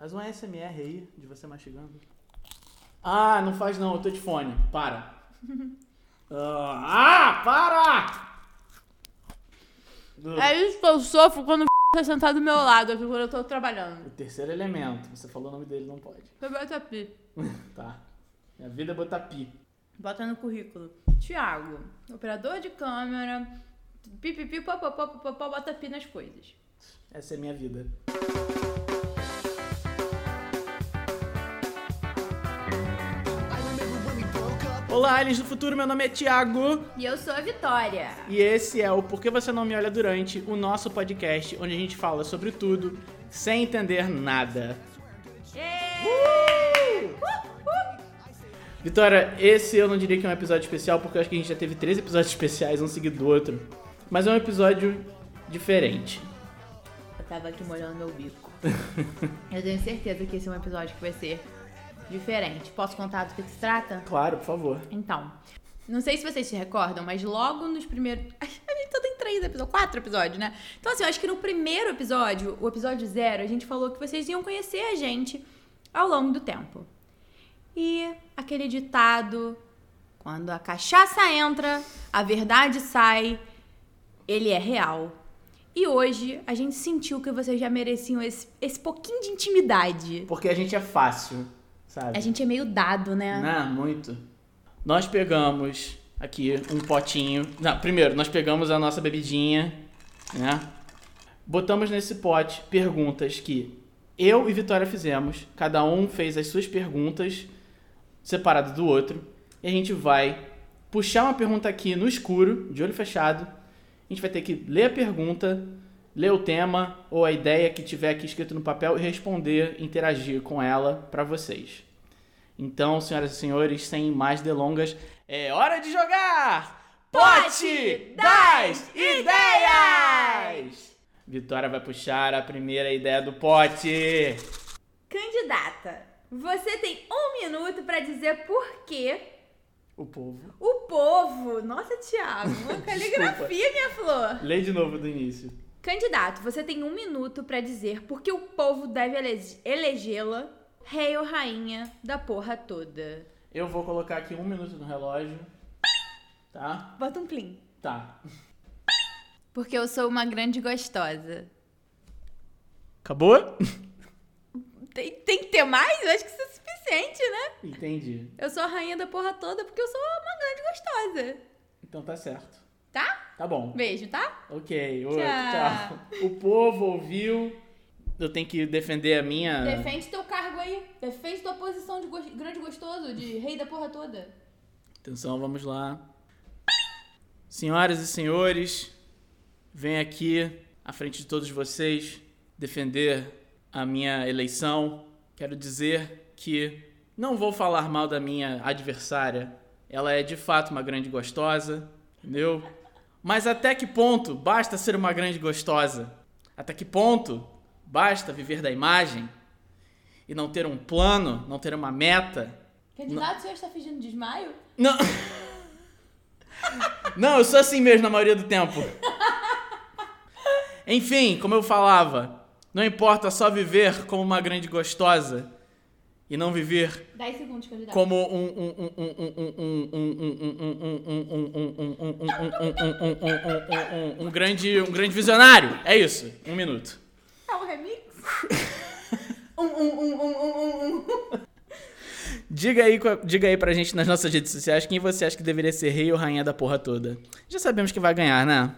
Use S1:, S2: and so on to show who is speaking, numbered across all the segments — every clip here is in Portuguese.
S1: Faz um ASMR aí de você mastigando. Ah, não faz não, eu tô de fone. Para. ah, para!
S2: É isso que eu sofro quando o tá sentado do meu lado, aqui quando eu tô trabalhando.
S1: O terceiro elemento. Você falou o nome dele, não pode.
S2: Foi bota pi.
S1: Tá. Minha vida é botar pi.
S2: Bota no currículo. Tiago, operador de câmera, pipipi, popopó, bota pi nas coisas.
S1: Essa é minha vida. Olá, aliens do futuro, meu nome é Thiago
S2: E eu sou a Vitória.
S1: e esse é o Por que Você Não Me Olha Durante, o nosso podcast onde a gente fala sobre tudo sem entender nada. Vitória, esse eu não diria que é um episódio especial porque eu acho que a gente já teve três episódios especiais, um seguido do outro. Mas é um episódio diferente.
S2: Eu tava aqui molhando meu bico. eu tenho certeza que esse é um episódio que vai ser diferente. Posso contar do que se trata?
S1: Claro, por favor.
S2: Então, não sei se vocês se recordam, mas logo nos primeiros. A gente só tem três episódios, quatro episódios, né? Então, assim, eu acho que no primeiro episódio, o episódio zero, a gente falou que vocês iam conhecer a gente ao longo do tempo. E aquele ditado: quando a cachaça entra, a verdade sai, ele é real. E hoje a gente sentiu que vocês já mereciam esse, esse pouquinho de intimidade.
S1: Porque a gente é fácil, sabe?
S2: A gente é meio dado, né?
S1: Não, muito. Nós pegamos aqui um potinho. Não, primeiro, nós pegamos a nossa bebidinha, né? Botamos nesse pote perguntas que eu e Vitória fizemos. Cada um fez as suas perguntas separado do outro. E a gente vai puxar uma pergunta aqui no escuro, de olho fechado. A gente vai ter que ler a pergunta, ler o tema ou a ideia que tiver aqui escrito no papel e responder, interagir com ela para vocês. Então, senhoras e senhores, sem mais delongas, é hora de jogar! Pote das Ideias! Vitória vai puxar a primeira ideia do pote.
S2: Candidata, você tem um minuto pra dizer por que
S1: O povo.
S2: o povo. Nossa, Thiago, uma caligrafia, minha flor.
S1: Lê de novo do início.
S2: Candidato, você tem um minuto pra dizer por que o povo deve ele- elegê-la rei ou rainha da porra toda.
S1: Eu vou colocar aqui um minuto no relógio. Tá?
S2: Bota um plim.
S1: Tá.
S2: Porque eu sou uma grande gostosa.
S1: Acabou?
S2: Tem, tem que ter mais? Eu acho que isso é suficiente, né?
S1: Entendi.
S2: Eu sou a rainha da porra toda porque eu sou uma grande gostosa.
S1: Então tá certo.
S2: Tá?
S1: Tá bom.
S2: Beijo, tá?
S1: Ok,
S2: Tchau.
S1: tchau. O povo ouviu. Eu tenho que defender a minha.
S2: Defende teu cargo aí. Defende tua posição de gos- grande gostoso, de rei da porra toda.
S1: Atenção, vamos lá. Senhoras e senhores, venho aqui à frente de todos vocês defender a minha eleição. Quero dizer que não vou falar mal da minha adversária. Ela é de fato uma grande gostosa, entendeu? Mas até que ponto basta ser uma grande gostosa? Até que ponto basta viver da imagem e não ter um plano, não ter uma meta?
S2: Candidato, o senhor está fingindo desmaio?
S1: Não. Não, eu sou assim mesmo na maioria do tempo. Enfim, como eu falava, não importa só viver como uma grande gostosa e não viver como um um grande um grande visionário. É isso. Um minuto.
S2: É um remix?
S1: Diga aí, diga aí pra gente nas nossas redes sociais quem você acha que deveria ser rei ou rainha da porra toda. Já sabemos que vai ganhar, né?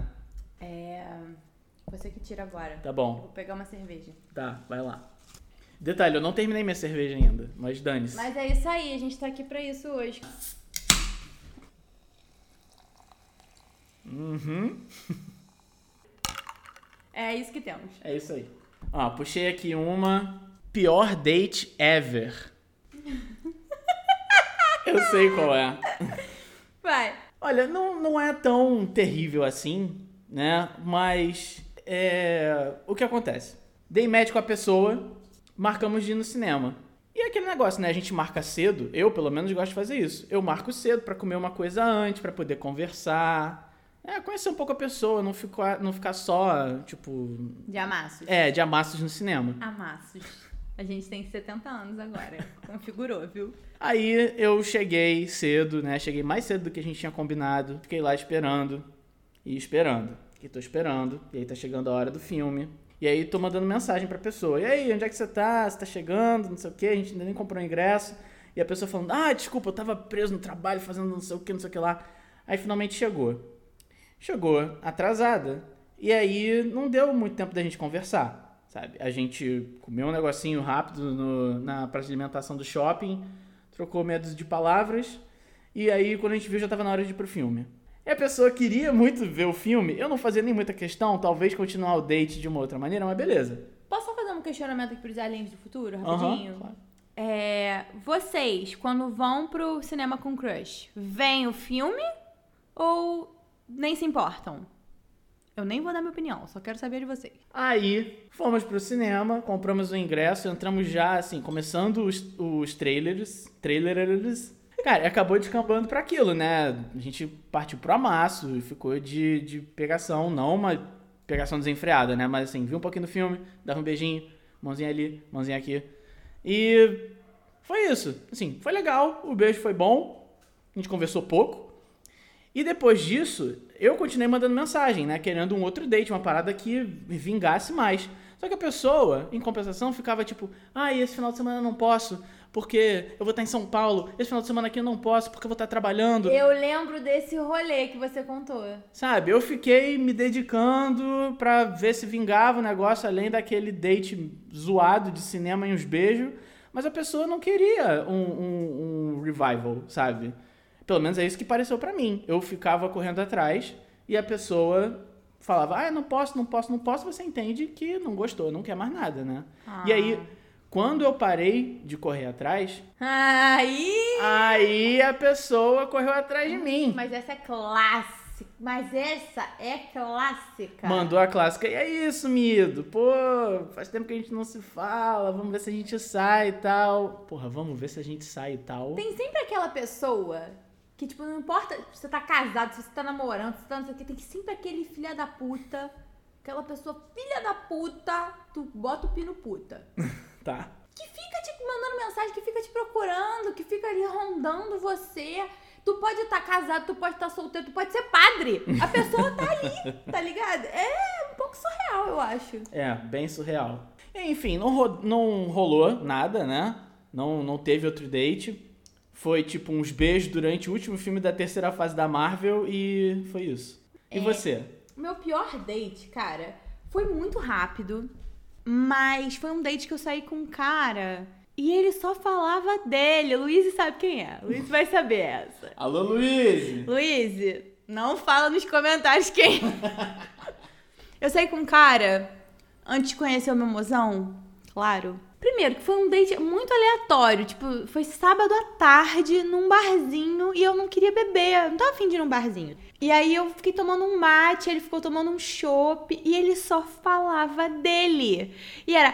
S2: É. Você que tira agora.
S1: Tá bom.
S2: Vou pegar uma cerveja.
S1: Tá, vai lá. Detalhe, eu não terminei minha cerveja ainda, mas dane-se.
S2: Mas é isso aí, a gente tá aqui pra isso hoje.
S1: Uhum.
S2: É isso que temos.
S1: É isso aí. Ó, puxei aqui uma pior date ever. eu sei qual é.
S2: Vai.
S1: Olha, não, não é tão terrível assim, né? Mas é, o que acontece? Dei match com a pessoa, marcamos de ir no cinema. E é aquele negócio, né? A gente marca cedo. Eu, pelo menos, gosto de fazer isso. Eu marco cedo pra comer uma coisa antes, pra poder conversar. É, conhecer um pouco a pessoa, não ficar, não ficar só, tipo,
S2: De amassos.
S1: é, de amassos no cinema.
S2: Amassos. A gente tem 70 anos agora. Configurou, viu?
S1: Aí eu cheguei cedo, né? Cheguei mais cedo do que a gente tinha combinado. Fiquei lá esperando e esperando. E tô esperando. E aí tá chegando a hora do filme. E aí tô mandando mensagem pra pessoa. E aí, onde é que você tá? Você tá chegando? Não sei o quê. A gente ainda nem comprou ingresso. E a pessoa falando, ah, desculpa, eu tava preso no trabalho fazendo não sei o que, não sei o que lá. Aí finalmente chegou. Chegou atrasada. E aí não deu muito tempo da gente conversar, sabe? A gente comeu um negocinho rápido no, na praça de alimentação do shopping, trocou medos de palavras. E aí, quando a gente viu, já tava na hora de ir pro filme. E a pessoa queria muito ver o filme. Eu não fazia nem muita questão, talvez continuar o date de uma outra maneira, mas beleza.
S2: Posso só fazer um questionamento aqui pros aliens do futuro, rapidinho?
S1: claro.
S2: É, vocês, quando vão pro cinema com crush, veem o filme ou nem se importam? Eu nem vou dar minha opinião, só quero saber de vocês.
S1: Aí, fomos pro cinema, compramos o ingresso, entramos já, assim, começando os, os trailers. Trailers. Cara, acabou descambando pra aquilo, né? A gente partiu pro amasso e ficou de, de pegação, não uma pegação desenfreada, né? Mas assim, viu um pouquinho do filme, dava um beijinho, mãozinha ali, mãozinha aqui. E foi isso. Assim, foi legal, o beijo foi bom, a gente conversou pouco. E depois disso, eu continuei mandando mensagem, né? Querendo um outro date, uma parada que vingasse mais. Só que a pessoa, em compensação, ficava tipo, ah, esse final de semana não posso, porque eu vou estar em São Paulo. Esse final de semana aqui eu não posso, porque eu vou estar trabalhando.
S2: Eu lembro desse rolê que você contou.
S1: Sabe, eu fiquei me dedicando pra ver se vingava o negócio, além daquele date zoado de cinema e uns beijos. Mas a pessoa não queria um, um- um revival, sabe? Pelo menos é isso que pareceu pra mim. Eu ficava correndo atrás e a pessoa falava, ah, não posso, não posso, não posso. Você entende que não gostou, não quer mais nada, né? E aí, quando eu parei de correr atrás,
S2: Aí.
S1: aí a pessoa correu atrás de mim.
S2: Mas essa é clássica. Mas essa é clássica.
S1: Mandou a clássica. E é isso, Mido. Pô, faz tempo que a gente não se fala. Vamos ver se a gente sai e tal. Porra, vamos ver se a gente sai e tal.
S2: Tem sempre aquela pessoa que, tipo, não importa se você tá casado, se você tá namorando, se você tá não sei o que, tem sempre aquele filha da puta. Aquela pessoa filha da puta, tu bota o pino puta.
S1: Tá.
S2: Que fica te mandando mensagem, que fica te procurando, que fica ali rondando você. Tu pode estar casado, tu pode estar solteiro, tu pode ser padre. A pessoa tá aí, tá ligado? É um pouco surreal, eu acho.
S1: É, bem surreal. Enfim, não, ro- não rolou nada, né? Não, não teve outro date. Foi tipo uns beijos durante o último filme da terceira fase da Marvel e foi isso. E você?
S2: O meu pior date, cara, foi muito rápido, mas foi um date que eu saí com um cara e ele só falava dele. Luiz sabe quem é. Luiz vai saber essa.
S1: Alô, Luiz!
S2: Luiz, não fala nos comentários quem. eu saí com um cara antes de conhecer o meu mozão, claro. Primeiro, que foi um date muito aleatório. Tipo, foi sábado à tarde num barzinho e eu não queria beber. Eu não tava afim de ir num barzinho. E aí eu fiquei tomando um mate, ele ficou tomando um chopp e ele só falava dele. E era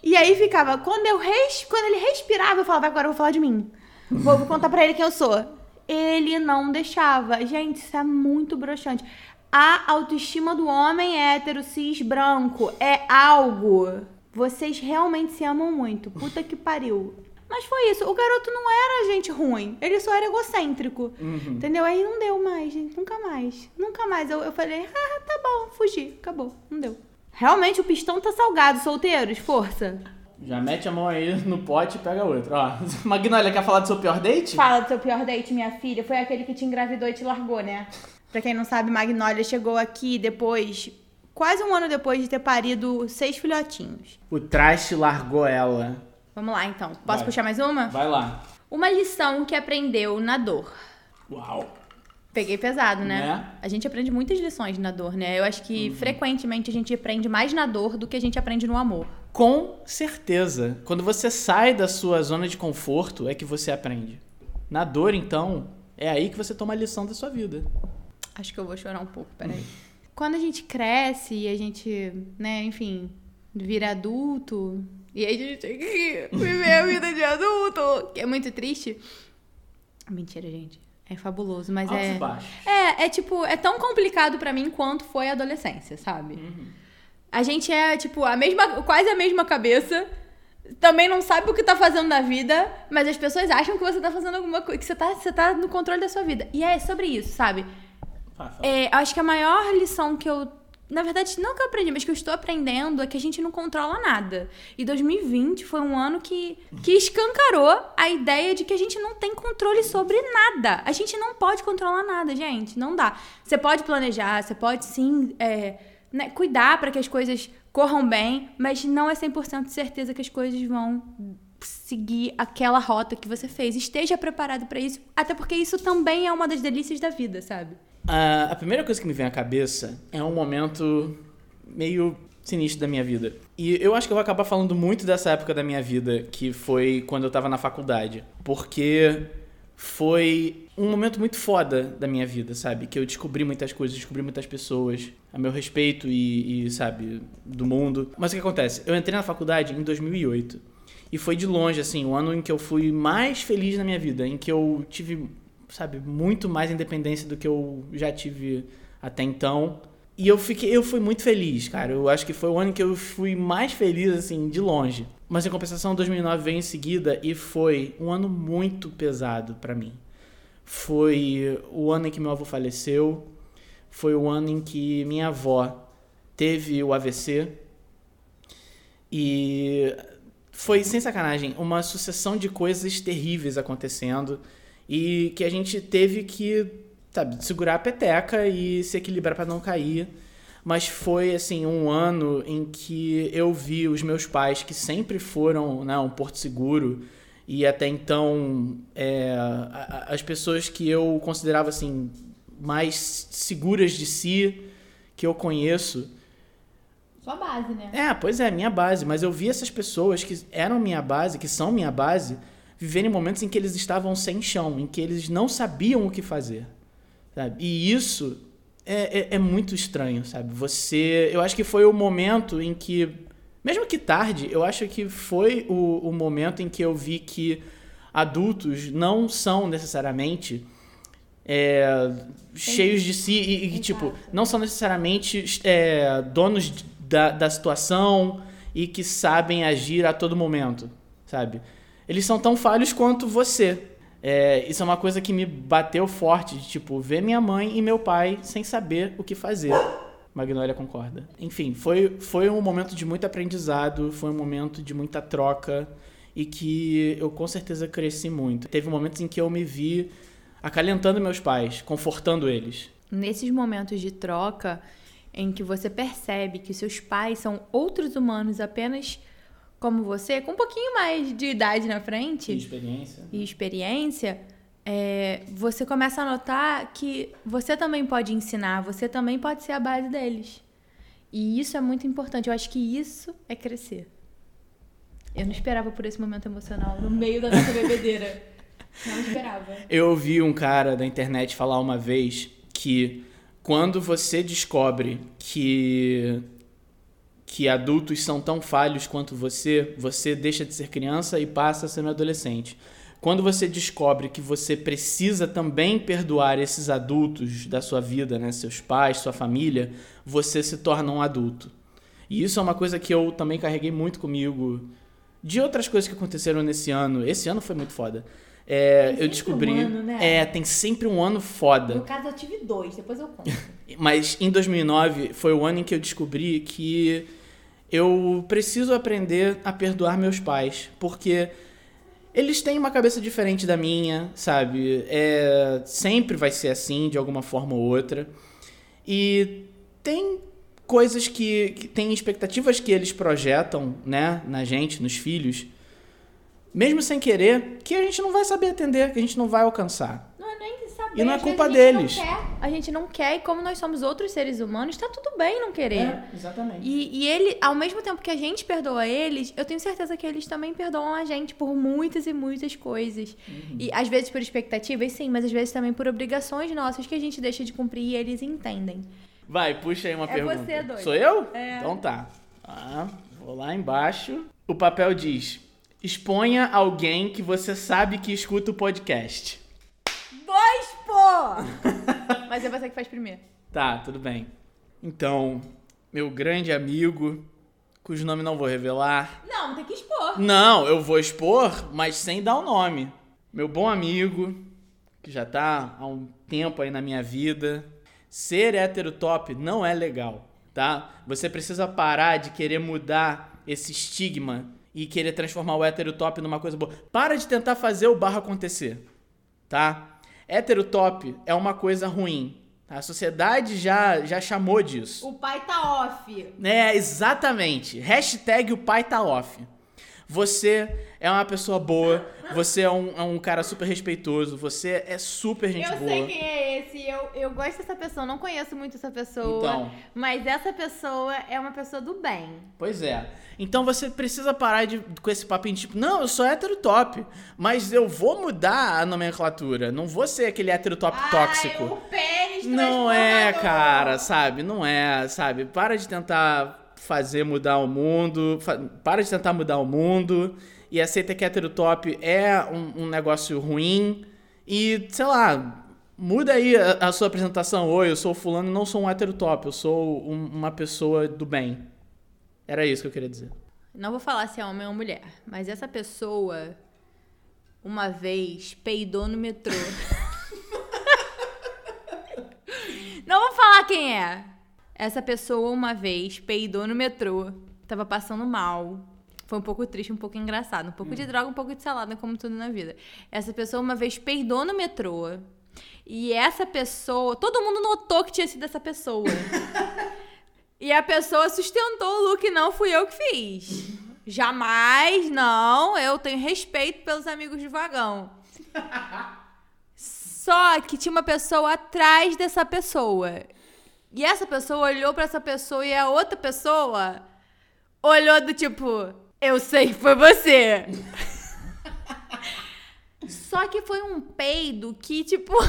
S2: E aí ficava, quando eu res... quando ele respirava, eu falava, agora eu vou falar de mim. Vou, contar para ele quem eu sou. Ele não deixava. Gente, isso é muito broxante. A autoestima do homem hétero, cis, branco é algo. Vocês realmente se amam muito. Puta que pariu. Mas foi isso. O garoto não era gente ruim. Ele só era egocêntrico. Entendeu? Aí não deu mais, gente. Nunca mais. Nunca mais. Eu, eu falei, ah, tá bom, fugi. Acabou. Não deu. Realmente o pistão tá salgado, solteiros. Força.
S1: Já mete a mão aí no pote e pega outro. Ó, Magnólia, quer falar do seu pior date?
S2: Fala do seu pior date, minha filha. Foi aquele que te engravidou e te largou, né? Pra quem não sabe, Magnólia chegou aqui depois, quase um ano depois de ter parido seis filhotinhos.
S1: O traste largou ela.
S2: Vamos lá, então. Posso
S1: Vai.
S2: puxar mais uma?
S1: Vai lá.
S2: Uma lição que aprendeu na dor.
S1: Uau.
S2: Peguei pesado, né?
S1: Né?
S2: A gente aprende muitas lições na dor, né? Eu acho que frequentemente a gente aprende mais na dor do que a gente aprende no amor.
S1: Com certeza. Quando você sai da sua zona de conforto, é que você aprende. Na dor, então, é aí que você toma a lição da sua vida.
S2: Acho que eu vou chorar um pouco, peraí. Quando a gente cresce e a gente, né, enfim, vira adulto, e aí a gente tem que viver a vida de adulto, que é muito triste. Mentira, gente. É fabuloso, mas
S1: Altos
S2: é.
S1: baixos.
S2: É, é tipo, é tão complicado pra mim quanto foi a adolescência, sabe? A gente é, tipo, a mesma, quase a mesma cabeça. Também não sabe o que tá fazendo na vida, mas as pessoas acham que você tá fazendo alguma coisa, que você tá, você tá no controle da sua vida. E é sobre isso, sabe?
S1: Ah.
S2: É, acho que a maior lição que eu. Na verdade, não que eu aprendi, mas que eu estou aprendendo é que a gente não controla nada. E 2020 foi um ano que, que escancarou a ideia de que a gente não tem controle sobre nada. A gente não pode controlar nada, gente. Não dá. Você pode planejar, você pode sim é, né, cuidar para que as coisas corram bem, mas não é 100% de certeza que as coisas vão seguir aquela rota que você fez. Esteja preparado para isso, até porque isso também é uma das delícias da vida, sabe?
S1: A primeira coisa que me vem à cabeça é um momento meio sinistro da minha vida. E eu acho que eu vou acabar falando muito dessa época da minha vida, que foi quando eu tava na faculdade. Porque foi um momento muito foda da minha vida, sabe? Que eu descobri muitas coisas, descobri muitas pessoas a meu respeito e, e, sabe, do mundo. Mas o que acontece? Eu entrei na faculdade em 2008. E foi de longe, assim, o ano em que eu fui mais feliz na minha vida, em que eu tive, sabe, muito mais independência do que eu já tive até então. E eu fiquei, eu fui muito feliz, cara. Eu acho que foi o ano que eu fui mais feliz, assim, de longe. Mas em compensação, 2009 veio em seguida e foi um ano muito pesado pra mim. Foi o ano em que meu avô faleceu, foi o ano em que minha avó teve o AVC. E foi, sem sacanagem, uma sucessão de coisas terríveis acontecendo e que a gente teve que, sabe, segurar a peteca e se equilibrar para não cair. Mas foi, assim, um ano em que eu vi os meus pais, que sempre foram né, um porto seguro, e até então é, as pessoas que eu considerava, assim, mais seguras de si, que eu conheço,
S2: Sua base, né?
S1: é, pois é, minha base. Mas eu vi essas pessoas que eram minha base, que são minha base, viverem momentos em que eles estavam sem chão, em que eles não sabiam o que fazer. Sabe? E isso é, é, é muito estranho, sabe? Você. Eu acho que foi o momento em que. Mesmo que tarde, eu acho que foi o, o momento em que eu vi que adultos não são necessariamente é, cheios de si e, e que, tipo, não são necessariamente é, donos da, da situação e que sabem agir a todo momento, sabe? Eles são tão falhos quanto você. É, isso é uma coisa que me bateu forte, de, tipo, ver minha mãe e meu pai sem saber o que fazer. Magnólia concorda. Enfim, foi, foi um momento de muito aprendizado, foi um momento de muita troca e que eu com certeza cresci muito. Teve momentos em que eu me vi acalentando meus pais, confortando eles.
S2: Nesses momentos de troca, em que você percebe que seus pais são outros humanos apenas como você, com um pouquinho mais de idade na frente
S1: experiência.
S2: e experiência, é, você começa a notar que você também pode ensinar, você também pode ser a base deles. E isso é muito importante. Eu acho que isso é crescer. Eu não esperava por esse momento emocional no meio da nossa bebedeira. Não esperava.
S1: Eu ouvi um cara da internet falar uma vez que quando você descobre que que adultos são tão falhos quanto você, você deixa de ser criança e passa a ser um adolescente. Quando você descobre que você precisa também perdoar esses adultos da sua vida, né, seus pais, sua família, você se torna um adulto. E isso é uma coisa que eu também carreguei muito comigo de outras coisas que aconteceram nesse ano. Esse ano foi muito foda. É, eu descobri.
S2: um ano, né?
S1: É, tem sempre um ano foda.
S2: No caso, eu tive dois, depois eu conto.
S1: Mas em 2009 foi o ano em que eu descobri que eu preciso aprender a perdoar meus pais, porque eles têm uma cabeça diferente da minha, sabe? É, sempre vai ser assim, de alguma forma ou outra. E tem coisas que, que tem expectativas que eles projetam, né, na gente, nos filhos, mesmo sem querer, que a gente não vai saber atender, que a gente não vai alcançar.
S2: Não é nem saber.
S1: E não é culpa
S2: a gente
S1: deles.
S2: Não quer. A gente não quer, e como nós somos outros seres humanos, tá tudo bem não querer.
S1: exatamente.
S2: E, e ele, ao mesmo tempo que a gente perdoa eles, eu tenho certeza que eles também perdoam a gente por muitas e muitas coisas.
S1: Uhum.
S2: E às vezes por expectativas, sim, mas às vezes também por obrigações nossas que a gente deixa de cumprir e eles entendem.
S1: Vai, puxa aí uma
S2: É
S1: pergunta.
S2: você, doido.
S1: Sou eu?
S2: É.
S1: Então tá. Ah, vou lá embaixo. O papel diz: exponha alguém que você sabe que escuta o podcast.
S2: Dois, pô! mas é você que faz primeiro.
S1: Tá, tudo bem. Então, meu grande amigo, cujo nome não vou revelar.
S2: Não, tem que expor.
S1: Não, eu vou expor, mas sem dar o nome. Meu bom amigo, que já tá há um tempo aí na minha vida. Ser hétero top não é legal, tá? Você precisa parar de querer mudar esse estigma e querer transformar o hétero top numa coisa boa. Para de tentar fazer o barro acontecer, tá? Hétero top é uma coisa ruim. A sociedade já, já chamou disso.
S2: O pai tá off.
S1: É, exatamente. Hashtag o pai tá off. Você é uma pessoa boa, você é um, é um cara super respeitoso, você é super gente
S2: eu
S1: boa.
S2: sei quem é esse, eu, eu gosto dessa pessoa, não conheço muito essa pessoa.
S1: Então.
S2: Mas essa pessoa é uma pessoa do bem.
S1: Pois é. Então você precisa parar de, com esse papinho tipo, não, eu sou hétero top, mas eu vou mudar a nomenclatura. Não vou ser aquele hétero top tóxico.
S2: Ai, o pênis
S1: Não é, cara, sabe? Não é, sabe? Para de tentar fazer mudar o mundo, fa- para de tentar mudar o mundo e aceita que hétero top é um, um negócio ruim e, sei lá, muda aí a, a sua apresentação. Oi, eu sou fulano, não sou um hétero top, eu sou um- uma pessoa do bem. Era isso que eu queria dizer.
S2: Não vou falar se é homem ou mulher, mas essa pessoa uma vez peidou no metrô. Não vou falar quem é. Essa pessoa uma vez peidou no metrô, tava passando mal. Foi um pouco triste, um pouco engraçado. Um pouco de droga, um pouco de salada, como tudo na vida. Essa pessoa uma vez peidou no metrô. E essa pessoa. Todo mundo notou que tinha sido essa pessoa. E a pessoa sustentou o look, não fui eu que fiz. Jamais, não. Eu tenho respeito pelos amigos de vagão. Só que tinha uma pessoa atrás dessa pessoa. E essa pessoa olhou pra essa pessoa e a outra pessoa olhou do tipo, eu sei que foi você. Só que foi um peido que, tipo,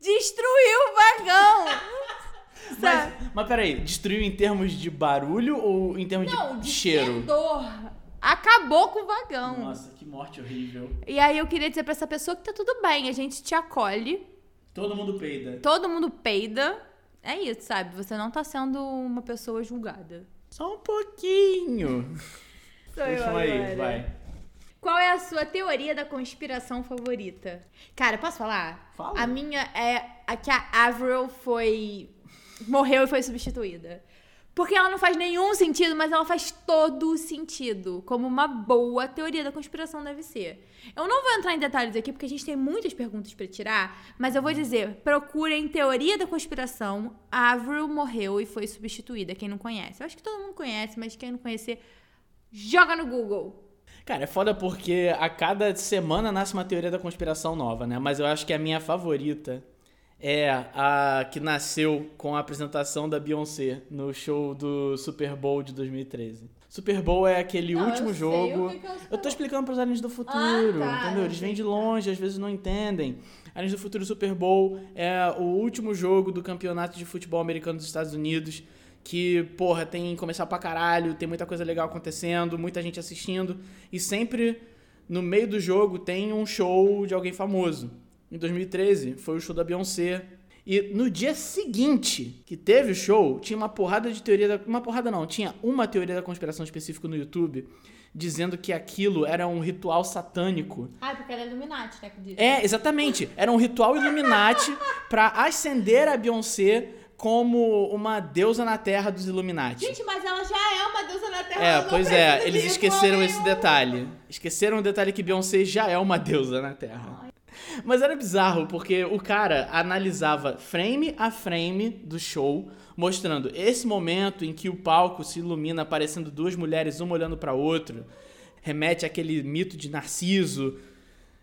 S2: destruiu o vagão.
S1: Mas, mas peraí, destruiu em termos de barulho ou em termos
S2: Não,
S1: de
S2: de
S1: cheiro?
S2: fedor. Acabou com o vagão.
S1: Nossa, que morte horrível.
S2: E aí eu queria dizer pra essa pessoa que tá tudo bem, a gente te acolhe,
S1: Todo mundo peida.
S2: todo mundo peida. É isso, sabe? Você não tá sendo uma pessoa julgada.
S1: Só um pouquinho.
S2: Sou
S1: Puxa uma aí, vai.
S2: Qual é a sua teoria da conspiração favorita? Cara, posso falar?
S1: Fala.
S2: A minha é a que a Avril foi. morreu e foi substituída. Porque ela não faz nenhum sentido, mas ela faz todo sentido. Como uma boa teoria da conspiração deve ser. Eu não vou entrar em detalhes aqui, porque a gente tem muitas perguntas pra tirar, mas eu vou dizer: procurem teoria da conspiração. Avril morreu e foi substituída. Quem não conhece. Eu acho que todo mundo conhece, mas quem não conhecer, joga no Google.
S1: Cara, é foda porque a cada semana nasce uma teoria da conspiração nova, né? Mas eu acho que a minha favorita é a que nasceu com a apresentação da Beyoncé no show do Super Bowl de 2013. Super Bowl é aquele
S2: Não,
S1: último
S2: eu
S1: jogo.
S2: que que é
S1: Eu tô explicando pros aliens do futuro,
S2: tá,
S1: entendeu?
S2: eu
S1: Eles vêm de
S2: entendi.
S1: longe, às vezes não entendem. Aliens do Futuro Super Bowl é o último jogo do campeonato de futebol americano dos Estados Unidos. Que, porra, tem comercial pra caralho, tem muita coisa legal acontecendo, muita gente assistindo. E sempre no meio do jogo tem um show de alguém famoso. Em 2013 foi o show da Beyoncé. E no dia seguinte que teve o show, tinha uma porrada de teoria da. Uma porrada não, tinha uma teoria da conspiração específica no YouTube dizendo que aquilo era um ritual satânico.
S2: Ah, porque ela é Illuminati, né? Que diz.
S1: É, exatamente. Era um ritual Illuminati pra ascender a Beyoncé como uma deusa na terra dos Illuminati.
S2: Gente, mas ela já é uma deusa na Terra.
S1: É, pois é, eles esqueceram esse detalhe. Esqueceram o detalhe que Beyoncé já é uma deusa na Terra. Mas era bizarro, porque o cara analisava frame a frame do show, mostrando esse momento em que o palco se ilumina aparecendo duas mulheres, uma olhando pra outra, remete àquele mito de Narciso.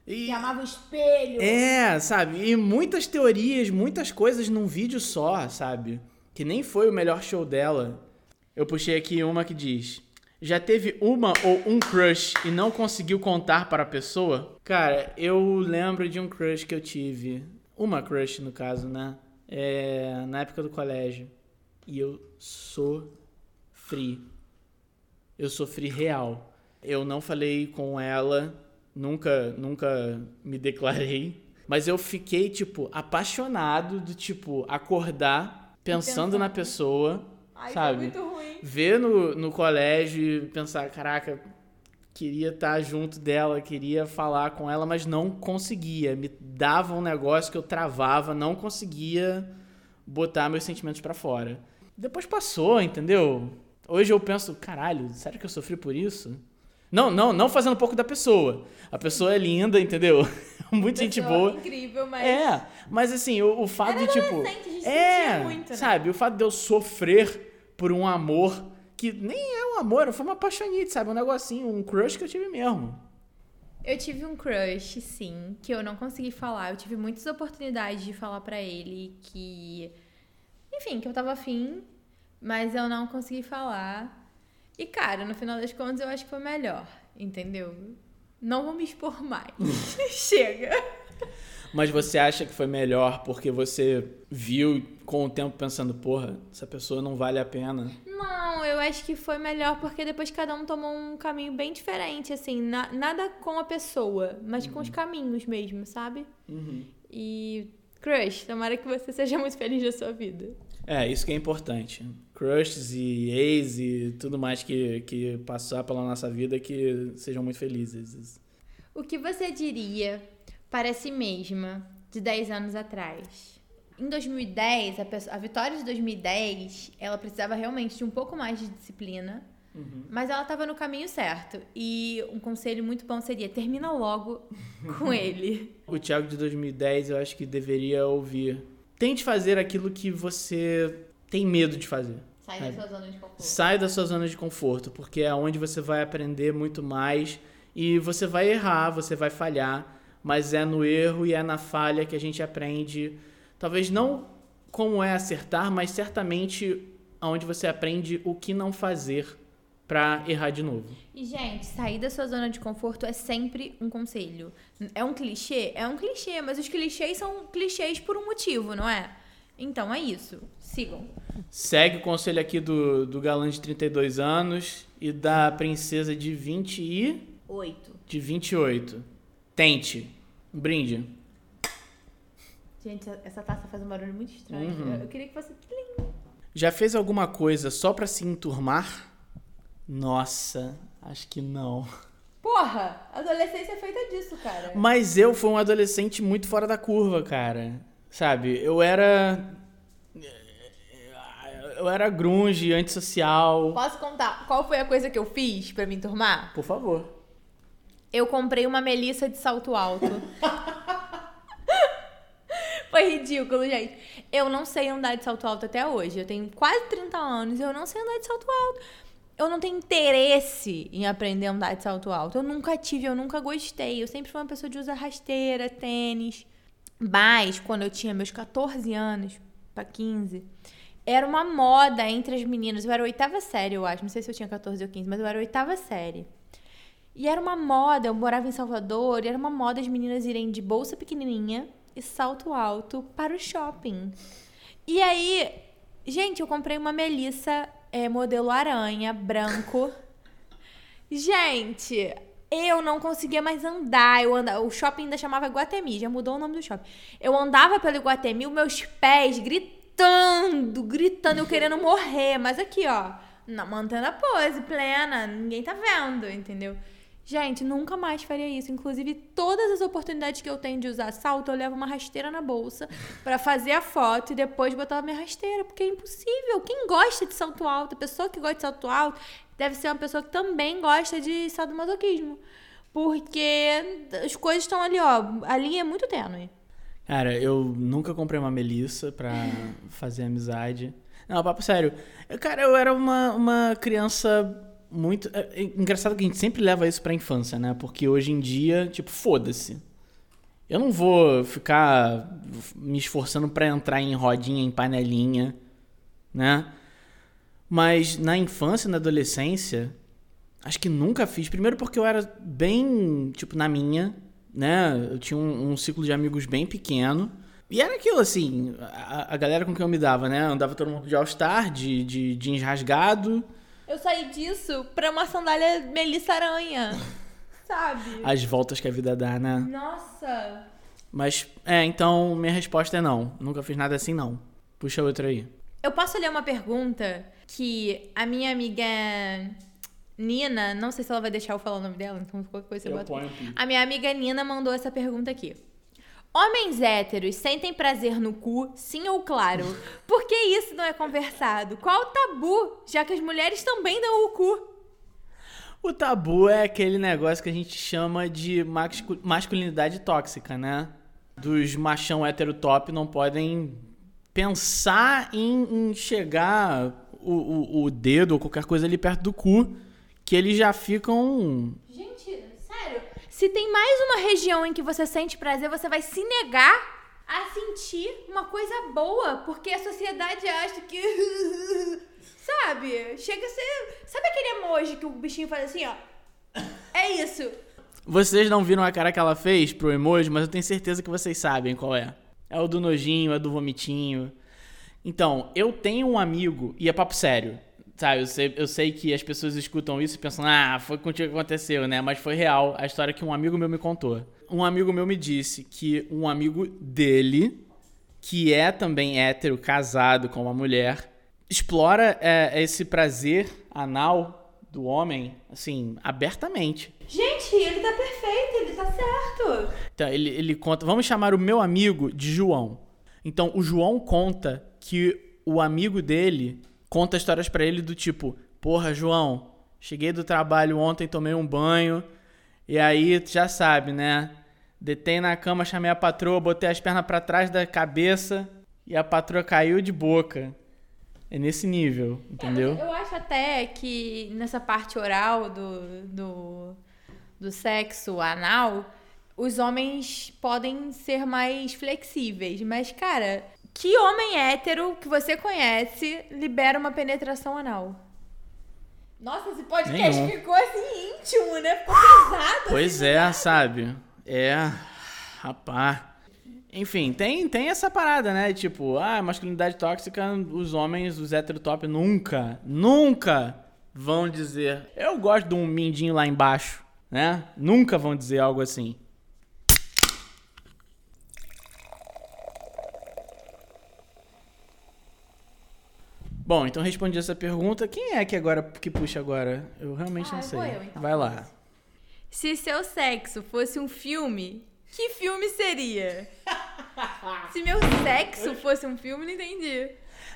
S1: E
S2: Que amava o espelho.
S1: é, sabe? E muitas teorias, muitas coisas num vídeo só, sabe? Que nem foi o melhor show dela. Eu puxei aqui uma que diz: Já teve uma ou um crush e não conseguiu contar para a pessoa? Cara, eu lembro de um crush que eu tive. Uma crush, no caso, né? É, na época do colégio. E eu sofri. Eu sofri real. Eu não falei com ela, nunca, nunca me declarei. Mas eu fiquei, tipo, apaixonado do tipo, acordar, pensando, na pessoa,
S2: Ai,
S1: sabe?
S2: muito ruim.
S1: ver no, no colégio e pensar, caraca, queria estar junto dela, queria falar com ela, mas não conseguia. Me dava um negócio que eu travava, não conseguia botar meus sentimentos pra fora. Depois passou, entendeu? Hoje eu penso, caralho, sério que eu sofri por isso? Não, não, não fazendo pouco da pessoa. A pessoa é linda, entendeu? Muito gente boa.
S2: Incrível, mas.
S1: É, mas assim, o, o fato de, tipo.
S2: a
S1: É,
S2: muito, né?
S1: sabe? O fato de eu sofrer por um amor que nem é um amor, foi uma apaixonite, sabe? Um negocinho, um crush que eu tive mesmo.
S2: Eu tive um crush, sim, que eu não consegui falar. Eu tive muitas oportunidades de falar pra ele que. Enfim, que eu tava afim, mas eu não consegui falar. E, cara, no final das contas, eu acho que foi melhor, entendeu? Não vou me expor mais. Chega.
S1: Mas você acha que foi melhor porque você viu com o tempo pensando, porra, essa pessoa não vale a pena?
S2: Não, eu acho que foi melhor porque depois cada um tomou um caminho bem diferente, assim, na- nada com a pessoa, mas com os caminhos mesmo, sabe? E crush, tomara que você seja muito feliz da sua vida.
S1: É, isso que é importante. Crushes e ex e tudo mais que, que passar pela nossa vida que sejam muito felizes.
S2: O que você diria para si mesma de 10 anos atrás? Em 2010, a, pessoa- a Vitória de 2010, ela precisava realmente de um pouco mais de disciplina, mas ela estava no caminho certo. E um conselho muito bom seria: termina logo com ele.
S1: O Thiago de 2010 eu acho que deveria ouvir. Tente fazer aquilo que você tem medo de fazer.
S2: Sai da sua zona de conforto.
S1: Sai da sua zona de conforto, porque é onde você vai aprender muito mais e você vai errar, você vai falhar, mas é no erro e é na falha que a gente aprende. Talvez não como é acertar, mas certamente aonde você aprende o que não fazer pra errar de novo.
S2: E, gente, sair da sua zona de conforto é sempre um conselho. É um clichê? É um clichê, mas os clichês são clichês por um motivo, não é? Então é isso. Sigam.
S1: Segue o conselho aqui do, do galã de 32 anos e da princesa de 20 e
S2: Oito.
S1: de 28. Tente. Brinde.
S2: Gente, essa taça faz um barulho muito estranho.
S1: Uhum.
S2: Eu- queria que fosse.
S1: Já fez alguma coisa só pra se enturmar? Nossa, acho que não.
S2: Porra! Adolescência é feita disso, cara.
S1: Mas eu fui um adolescente muito fora da curva, cara. Sabe, eu era. Eu era grunge, antissocial.
S2: Posso contar qual foi a coisa que eu fiz pra me enturmar?
S1: Por favor.
S2: Eu comprei uma melissa de salto alto. Foi ridículo, gente. Eu não sei andar de salto alto até hoje. Eu tenho quase 30 anos e eu não sei andar de salto alto. Eu não tenho interesse em aprender a andar de salto alto. Eu nunca tive, eu nunca gostei. Eu sempre fui uma pessoa de usar rasteira, tênis. Mas, quando eu tinha meus 14 anos, pra 15, era uma moda entre as meninas. Eu era oitava série, eu acho. Não sei se eu tinha 14 ou 15, mas eu era oitava série. E era uma moda, eu morava em Salvador, e era uma moda as meninas irem de bolsa pequenininha e salto alto para o shopping. E aí, gente, eu comprei uma Melissa é, modelo aranha, branco. Gente, eu não conseguia mais andar. Eu andava, o shopping ainda chamava Guatemi, já mudou o nome do shopping. Eu andava pelo Guatemi, os meus pés gritando, gritando, eu querendo morrer. Mas aqui, ó, mantendo a pose plena, ninguém tá vendo, entendeu? Gente, nunca mais faria isso. Inclusive, todas as oportunidades que eu tenho de usar salto, eu levo uma rasteira na bolsa pra fazer a foto e depois botar a minha rasteira, porque é impossível. Quem gosta de salto alto, a pessoa que gosta de salto alto, deve ser uma pessoa que também gosta de sadomasoquismo. Porque as coisas estão ali, ó. A linha é muito tênue.
S1: Cara, eu nunca comprei uma melissa pra fazer amizade. Não, papo sério. Eu, cara, eu era uma, uma criança muito. É, é engraçado que a gente sempre leva isso pra infância, né? Porque hoje em dia, tipo, foda-se. Eu não vou ficar me esforçando pra entrar em rodinha, em panelinha, né? Mas na infância, na adolescência, acho que nunca fiz. Primeiro porque eu era bem, tipo, na minha, né? Eu tinha um, um ciclo de amigos bem pequeno. E era aquilo assim, a, a galera com quem eu me dava, né? Andava todo mundo de All-Star, de, de jeans rasgado.
S2: Eu saí disso pra uma sandália Melissa Aranha. Sabe?
S1: As voltas que a vida dá, né?
S2: Nossa.
S1: Mas, é, então minha resposta é não. Nunca fiz nada assim, não. Puxa outra aí.
S2: Eu posso ler uma pergunta que a minha amiga Nina, não sei se ela vai deixar eu falar o nome dela, então qualquer coisa você
S1: Eu
S2: bota.
S1: ponho o pi.
S2: A minha amiga Nina mandou essa pergunta aqui. Homens héteros sentem prazer no cu, sim ou claro? Por que isso não é conversado? Qual o tabu, já que as mulheres também dão o cu?
S1: O tabu é aquele negócio que a gente chama de mascu- masculinidade tóxica, né? Dos machão hétero top não podem pensar em, em chegar o, o, o dedo ou qualquer coisa ali perto do cu, que eles já ficam.
S2: Se tem mais uma região em que você sente prazer, você vai se negar a sentir uma coisa boa, porque a sociedade acha que. Sabe? Chega a ser. Sabe aquele emoji que o bichinho faz assim, ó? É isso.
S1: Vocês não viram a cara que ela fez pro emoji, mas eu tenho certeza que vocês sabem qual é. É o do nojinho, é do vomitinho. Então, eu tenho um amigo, e é papo sério, sabe? Eu sei, eu sei que as pessoas escutam isso e pensam, ah, foi contigo que aconteceu, né? Mas foi real a história que um amigo meu me contou. Um amigo meu me disse que um amigo dele, que é também hétero, casado com uma mulher, explora é, esse prazer anal do homem, assim, abertamente.
S2: Gente, ele tá perfeito, ele tá certo.
S1: Então, ele, ele conta. Vamos chamar o meu amigo de João. Então, o João conta que o amigo dele conta histórias pra ele do tipo: Porra, João, cheguei do trabalho ontem, tomei um banho. E aí, já sabe, né? Detei na cama, chamei a patroa, botei as pernas pra trás da cabeça e a patroa caiu de boca. É nesse nível, entendeu?
S2: Eu acho até que nessa parte oral do, do, do sexo anal, os homens podem ser mais flexíveis. Mas, cara, que homem hétero que você conhece libera uma penetração anal? Nossa, esse podcast
S1: Nenhum.
S2: ficou assim íntimo, né? Ficou pesado.
S1: Pois é, sabe? É. Rapaz. Enfim, tem, tem essa parada, né? Tipo, ah, masculinidade tóxica, os homens, os heterotop nunca, nunca vão dizer. Eu gosto de um mindinho lá embaixo, né? Nunca vão dizer algo assim. Bom, então respondi essa pergunta. Quem é que agora que puxa agora? Eu realmente
S2: Ah,
S1: não sei.
S2: vou eu, então.
S1: Vai lá.
S2: Se seu sexo fosse um filme, que filme seria? Se meu sexo fosse um filme, não entendi.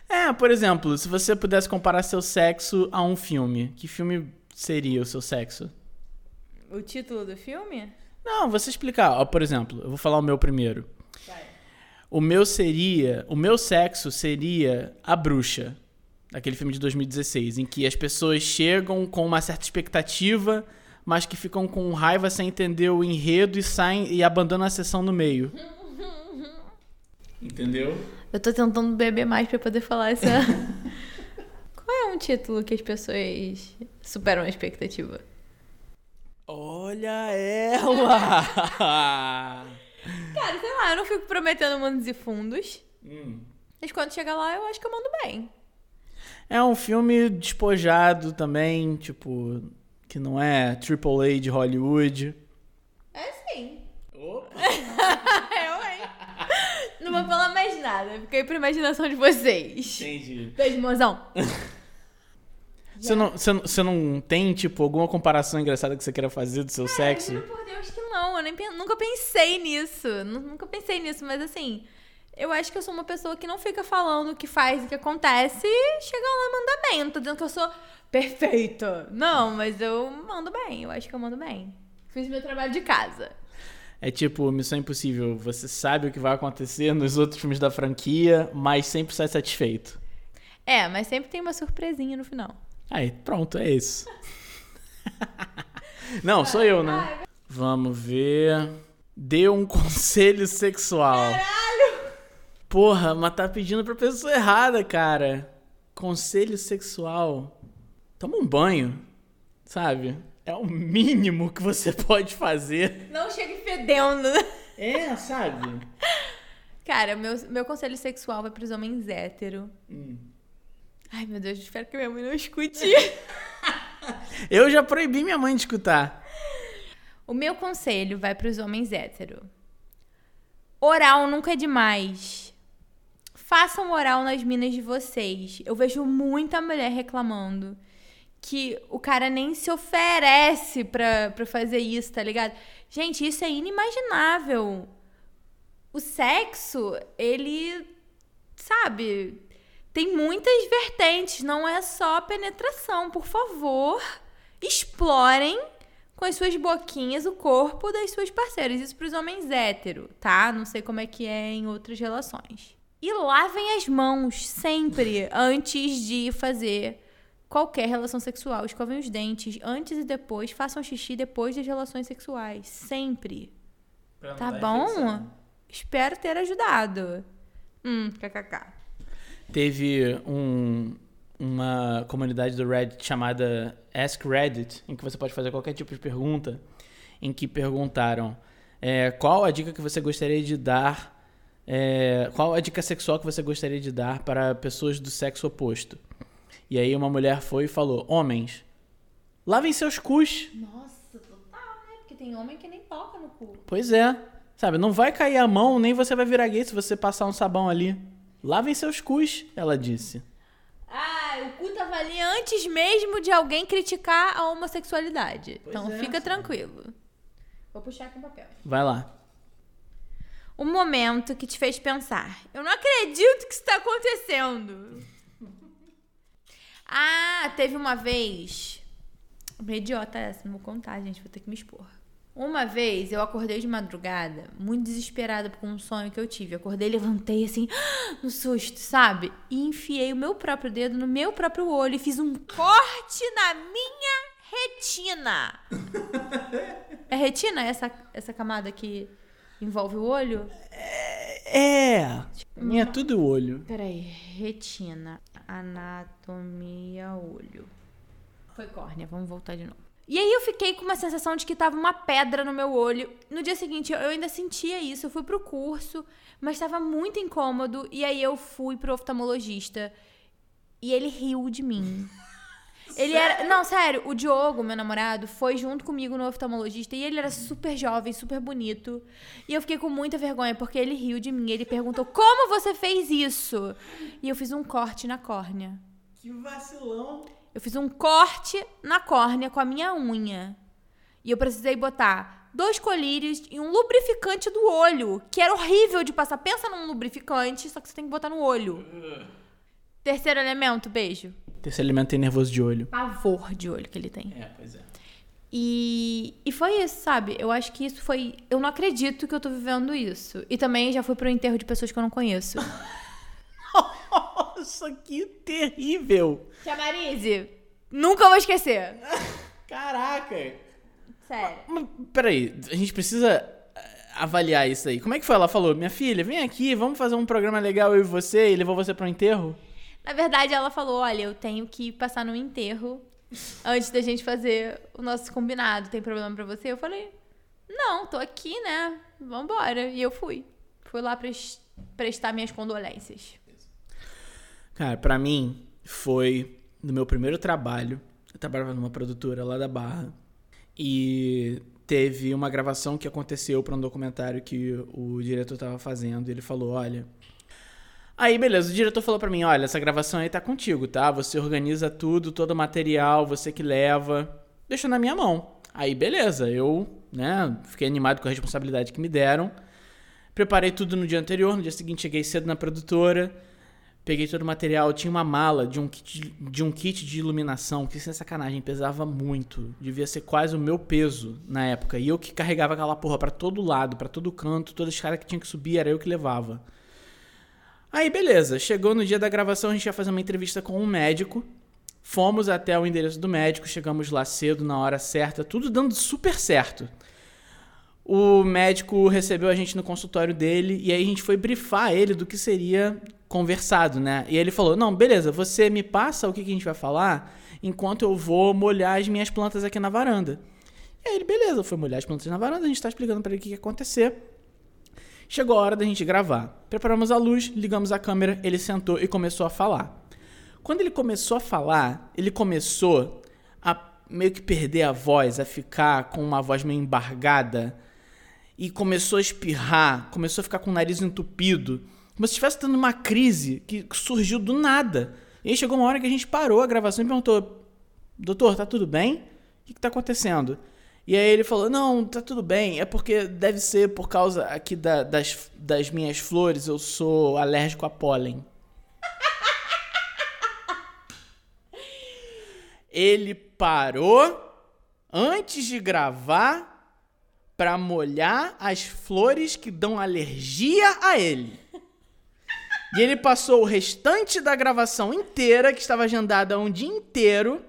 S1: É, por exemplo, se você pudesse comparar seu sexo a um filme, que filme seria o seu sexo?
S2: O título do filme?
S1: Não, você explicar. Ó, por exemplo, eu vou falar o meu primeiro. O meu seria. O meu sexo seria A Bruxa, daquele filme de 2016, em que as pessoas chegam com uma certa expectativa, mas que ficam com raiva sem entender o enredo e saem e abandonam a sessão no meio. Entendeu?
S2: Eu tô tentando beber mais pra poder falar essa. Qual é um título que as pessoas superam a expectativa?
S1: Olha ela!
S2: Cara, sei lá, eu não fico prometendo mundos e fundos.
S1: Hum.
S2: Mas quando chegar lá, eu acho que eu mando bem.
S1: É um filme despojado também, tipo, que não é AAA de Hollywood.
S2: É sim.
S1: Opa!
S2: eu, hein? Não vou falar mais nada. Fiquei pra imaginação de vocês.
S1: Entendi.
S2: Beijo, mozão.
S1: Você não, você, não, você não tem, tipo, alguma comparação engraçada que você queira fazer do seu sexo?
S2: Juro por Deus que não. Eu nem, nunca pensei nisso. Nu- Nunca pensei nisso, mas assim. Eu acho que eu sou uma pessoa que não fica falando o que faz e o que acontece e chega lá e manda bem. Não tô dizendo que eu sou perfeita. Não, mas eu mando bem. Eu acho que eu mando bem. Fiz meu trabalho de casa.
S1: É tipo Missão Impossível. Você sabe o que vai acontecer nos outros filmes da franquia, mas sempre sai satisfeito.
S2: É, mas sempre tem uma surpresinha no final.
S1: Aí, pronto, é isso. não, sou eu, né? Vamos ver. Dê um conselho sexual.
S2: Caralho!
S1: Porra, mas tá pedindo pra pessoa errada, cara. Conselho sexual. Toma um banho, sabe? É o mínimo que você pode fazer.
S2: Não chega fedendo, né?
S1: É, sabe?
S2: Cara, meu, meu conselho sexual vai pros homens hétero.
S1: Hum.
S2: Ai, meu Deus, espero que minha mãe não escute.
S1: Eu já proibi minha mãe de escutar.
S2: O meu conselho vai pros homens hétero. Oral nunca é demais. Façam oral nas minas de vocês. Eu vejo muita mulher reclamando que o cara nem se oferece pra, pra fazer isso, tá ligado? Gente, isso é inimaginável. O sexo, ele, sabe, tem muitas vertentes, não é só penetração. Por favor, explorem com as suas boquinhas o corpo das suas parceiras. Isso pros homens hétero, tá? Não sei como é que é em outras relações. E lavem as mãos sempre antes de fazer qualquer relação sexual. Escovem os dentes antes e depois. Façam xixi depois das relações sexuais. Sempre. Tá bom? Espero ter ajudado. Hum, kkk.
S1: Teve um, uma comunidade do Reddit chamada Ask Reddit, em que você pode fazer qualquer tipo de pergunta, em que perguntaram é, qual a dica que você gostaria de dar, é, qual a dica sexual que você gostaria de dar para pessoas do sexo oposto. E aí uma mulher foi e falou, homens, lavem seus cus.
S2: Nossa, total, né? Porque tem homem que nem toca no cu.
S1: Pois é. Sabe, não vai cair a mão, nem você vai virar gay se você passar um sabão ali. Lavem seus cus, ela disse.
S2: Ah, o cu tava ali antes mesmo de alguém criticar a homossexualidade.
S1: Pois
S2: então
S1: é,
S2: fica tranquilo. Vou puxar aqui o papel.
S1: Vai lá.
S2: Um momento que te fez pensar. Eu não acredito que isso tá acontecendo. Ah, teve uma vez. Meio idiota essa, não vou contar, gente. Vou ter que me expor. Uma vez eu acordei de madrugada, muito desesperada com um sonho que eu tive. Acordei, levantei assim, no susto, sabe? E enfiei o meu próprio dedo no meu próprio olho e fiz um corte na minha retina. É retina essa, essa camada que envolve o olho?
S1: É. Minha tudo olho.
S2: Peraí, retina, anatomia, olho. Foi córnea, vamos voltar de novo. E aí eu fiquei com uma sensação de que tava uma pedra no meu olho. No dia seguinte eu ainda sentia isso, eu fui pro curso, mas tava muito incômodo e aí eu fui pro oftalmologista e ele riu de mim. Ele era. Não, sério, o Diogo, meu namorado, foi junto comigo no oftalmologista e ele era super jovem, super bonito. E eu fiquei com muita vergonha porque ele riu de mim. Ele perguntou: Como você fez isso? E eu fiz um corte na córnea.
S1: Que vacilão.
S2: Eu fiz um corte na córnea com a minha unha. E eu precisei botar dois colírios e um lubrificante do olho, que era horrível de passar. Pensa num lubrificante, só que você tem que botar no olho. Terceiro elemento, beijo.
S1: Terceiro elemento tem nervoso de olho.
S2: Pavor de olho que ele tem.
S1: É, pois é.
S2: E, e foi isso, sabe? Eu acho que isso foi. Eu não acredito que eu tô vivendo isso. E também já fui pro enterro de pessoas que eu não conheço.
S1: Nossa, que terrível.
S2: Tia Marise, nunca vou esquecer.
S1: Caraca.
S2: Sério.
S1: Mas, peraí, a gente precisa eh, avaliar isso aí. Como é que foi? Ela falou, minha filha, vem aqui, vamos fazer um programa legal eu e você, e levou você pro enterro?
S2: Na verdade, ela falou: olha, eu tenho que passar no enterro antes da gente fazer o nosso combinado. Tem problema pra você? Eu falei: não, tô aqui, né? Vambora. E eu fui. Fui lá pres- prestar minhas condolências.
S1: Cara, pra mim, foi no meu primeiro trabalho. Eu trabalhava numa produtora lá da Barra. E teve uma gravação que aconteceu pra um documentário que o diretor tava fazendo. Ele falou: olha. Aí, beleza, o diretor falou pra mim: olha, essa gravação aí tá contigo, tá? Você organiza tudo, todo o material, você que leva. Deixa na minha mão. Aí, beleza, eu, né, fiquei animado com a responsabilidade que me deram. Preparei tudo no dia anterior, no dia seguinte cheguei cedo na produtora. Peguei todo o material, tinha uma mala de um kit de, um kit de iluminação que, sem sacanagem, pesava muito. Devia ser quase o meu peso na época. E eu que carregava aquela porra pra todo lado, pra todo canto, toda escada que tinha que subir, era eu que levava. Aí, beleza. Chegou no dia da gravação, a gente ia fazer uma entrevista com um médico. Fomos até o endereço do médico, chegamos lá cedo, na hora certa, tudo dando super certo. O médico recebeu a gente no consultório dele e aí a gente foi brifar ele do que seria conversado, né? E ele falou: Não, beleza, você me passa o que, a gente vai falar enquanto eu vou molhar as minhas plantas aqui na varanda. E aí ele, beleza, foi molhar as plantas na varanda, a gente tá explicando para ele o que, que ia acontecer. Chegou a hora da gente gravar. Preparamos a luz, ligamos a câmera, ele sentou e começou a falar. Quando ele começou a falar, ele começou a meio que perder a voz, a ficar com uma voz meio embargada e começou a espirrar, começou a ficar com o nariz entupido. Como se estivesse tendo uma crise que surgiu do nada. E aí chegou uma hora que a gente parou a gravação e perguntou: Doutor, tá tudo bem? O que, que tá acontecendo? E aí ele falou: Não, tá tudo bem. É porque deve ser por causa aqui da- das, das minhas flores, eu sou alérgico a pólen. Ele parou antes de gravar pra molhar as flores que dão alergia a ele. E ele passou o restante da gravação inteira, que estava agendada um dia inteiro,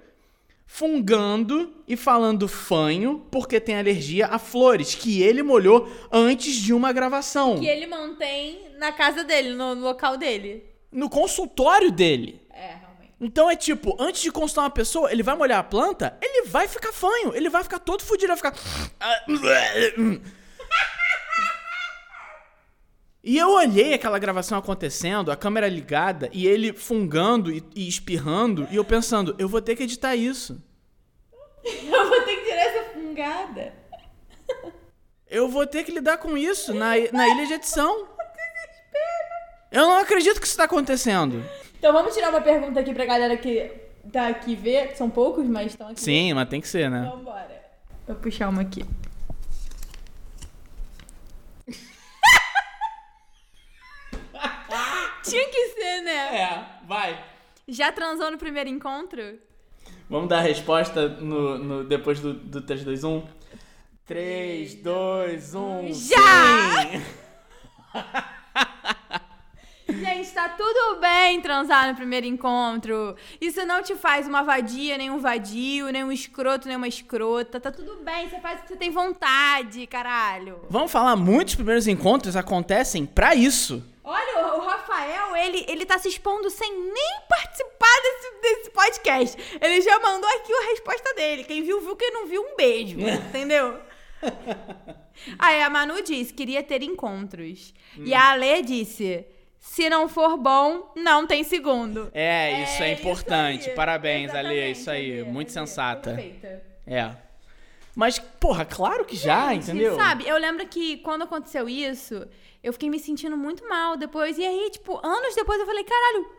S1: fungando e falando fanho, porque tem alergia a flores, que ele molhou antes de uma gravação.
S2: Que ele mantém na casa dele, no, local dele.
S1: No consultório dele.
S2: É, realmente.
S1: Então é tipo, antes de consultar uma pessoa, ele vai molhar a planta, ele vai ficar fanho, ele vai ficar todo fudido, vai ficar. E eu olhei aquela gravação acontecendo, a câmera ligada, e ele fungando e, e espirrando, e eu pensando, eu vou ter que editar isso.
S2: Eu vou ter que tirar essa fungada.
S1: Eu vou ter que lidar com isso na, na ilha de edição. Eu não acredito que isso tá acontecendo.
S2: Então vamos tirar uma pergunta aqui pra galera que tá aqui ver, são poucos, mas estão aqui.
S1: Sim, mas tem que ser, né?
S2: Vambora. Vou puxar uma aqui. Tinha que ser, né?
S1: É, vai.
S2: Já transou no primeiro encontro?
S1: Vamos dar a resposta no, no- depois do, do 3, 2, 1? 3, 2, 1.
S2: Já! Gente, tá tudo bem transar no primeiro encontro. Isso não te faz uma vadia, nem um vadio, nem um escroto, nem uma escrota. Tá tudo bem, você faz o que você tem vontade, caralho.
S1: Vamos falar, muitos primeiros encontros acontecem pra isso.
S2: Olha, o- Rafael, ele, ele tá se expondo sem nem participar desse, desse podcast. Ele já mandou aqui a resposta dele. Quem viu, viu. Quem não viu, um beijo. entendeu? Aí a Manu disse, queria ter encontros. E a Ale disse, se não for bom, não tem segundo.
S1: É, isso é,
S2: isso
S1: importante.
S2: aí.
S1: Parabéns, Ale,
S2: Exatamente,
S1: isso aí.
S2: Ale,
S1: Muito
S2: Ale,
S1: sensata.
S2: Perfeita.
S1: É. Mas, porra, claro que já,
S2: Gente,
S1: entendeu?
S2: Sabe, eu lembro que quando aconteceu isso, eu fiquei me sentindo muito mal depois. E aí, tipo, anos depois eu falei, caralho,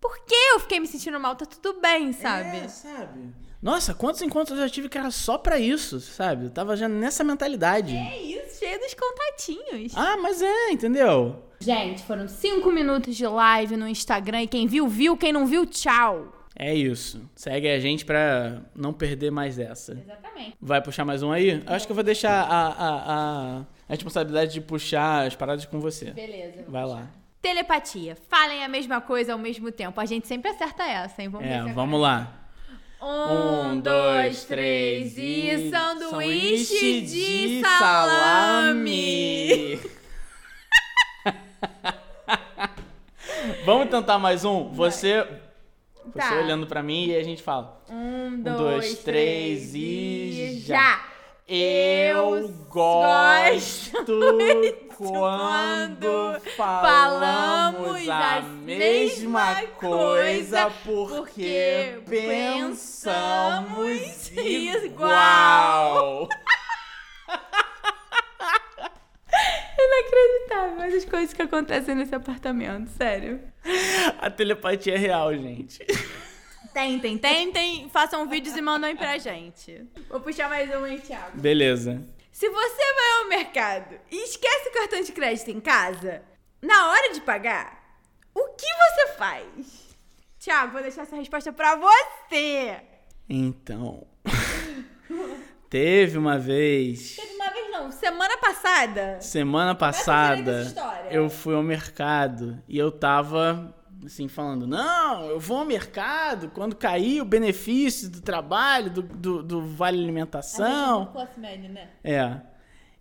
S2: por que eu fiquei me sentindo mal? Tá tudo bem, sabe?
S1: É, sabe? Nossa, quantos encontros eu já tive que era só pra isso, sabe? Eu tava já nessa mentalidade.
S2: É isso, cheio dos contatinhos.
S1: Ah, mas é, entendeu?
S2: Gente, foram cinco minutos de live no Instagram e quem viu, viu. Quem não viu, tchau.
S1: É isso. Segue a gente pra não perder mais essa.
S2: Exatamente.
S1: Vai puxar mais um aí? Acho que eu vou deixar a, a, a responsabilidade de puxar as paradas com você.
S2: Beleza.
S1: Vai lá.
S2: Telepatia. Falem a mesma coisa ao mesmo tempo. A gente sempre acerta essa, hein? Vamos ver
S1: É,
S2: se
S1: vamos lá.
S2: Um, dois, três e sanduíche de salame.
S1: Vamos tentar mais um? Você, você
S2: Tá.
S1: olhando pra mim e a gente fala.
S2: Um,
S1: dois,
S2: dois,
S1: três
S2: três
S1: e
S2: e
S1: já.
S2: já.
S1: Eu
S2: gosto
S1: gosto
S2: quando
S1: falamos a mesma coisa porque
S2: porque
S1: pensamos igual.
S2: Inacreditável as coisas que acontecem nesse apartamento, sério.
S1: A telepatia é real, gente.
S2: Tentem, tentem, façam vídeos e mandem pra gente. Vou puxar mais uma aí, Thiago.
S1: Beleza.
S2: Se você vai ao mercado e esquece o cartão de crédito em casa, na hora de pagar, o que você faz? Thiago, vou deixar essa resposta pra você.
S1: Então. Teve uma vez.
S2: Teve uma vez não, semana passada.
S1: Semana passada, eu fui ao mercado e eu tava assim falando: não, eu vou ao mercado quando cair o benefício do trabalho, do, do, do vale alimentação.
S2: né?
S1: É.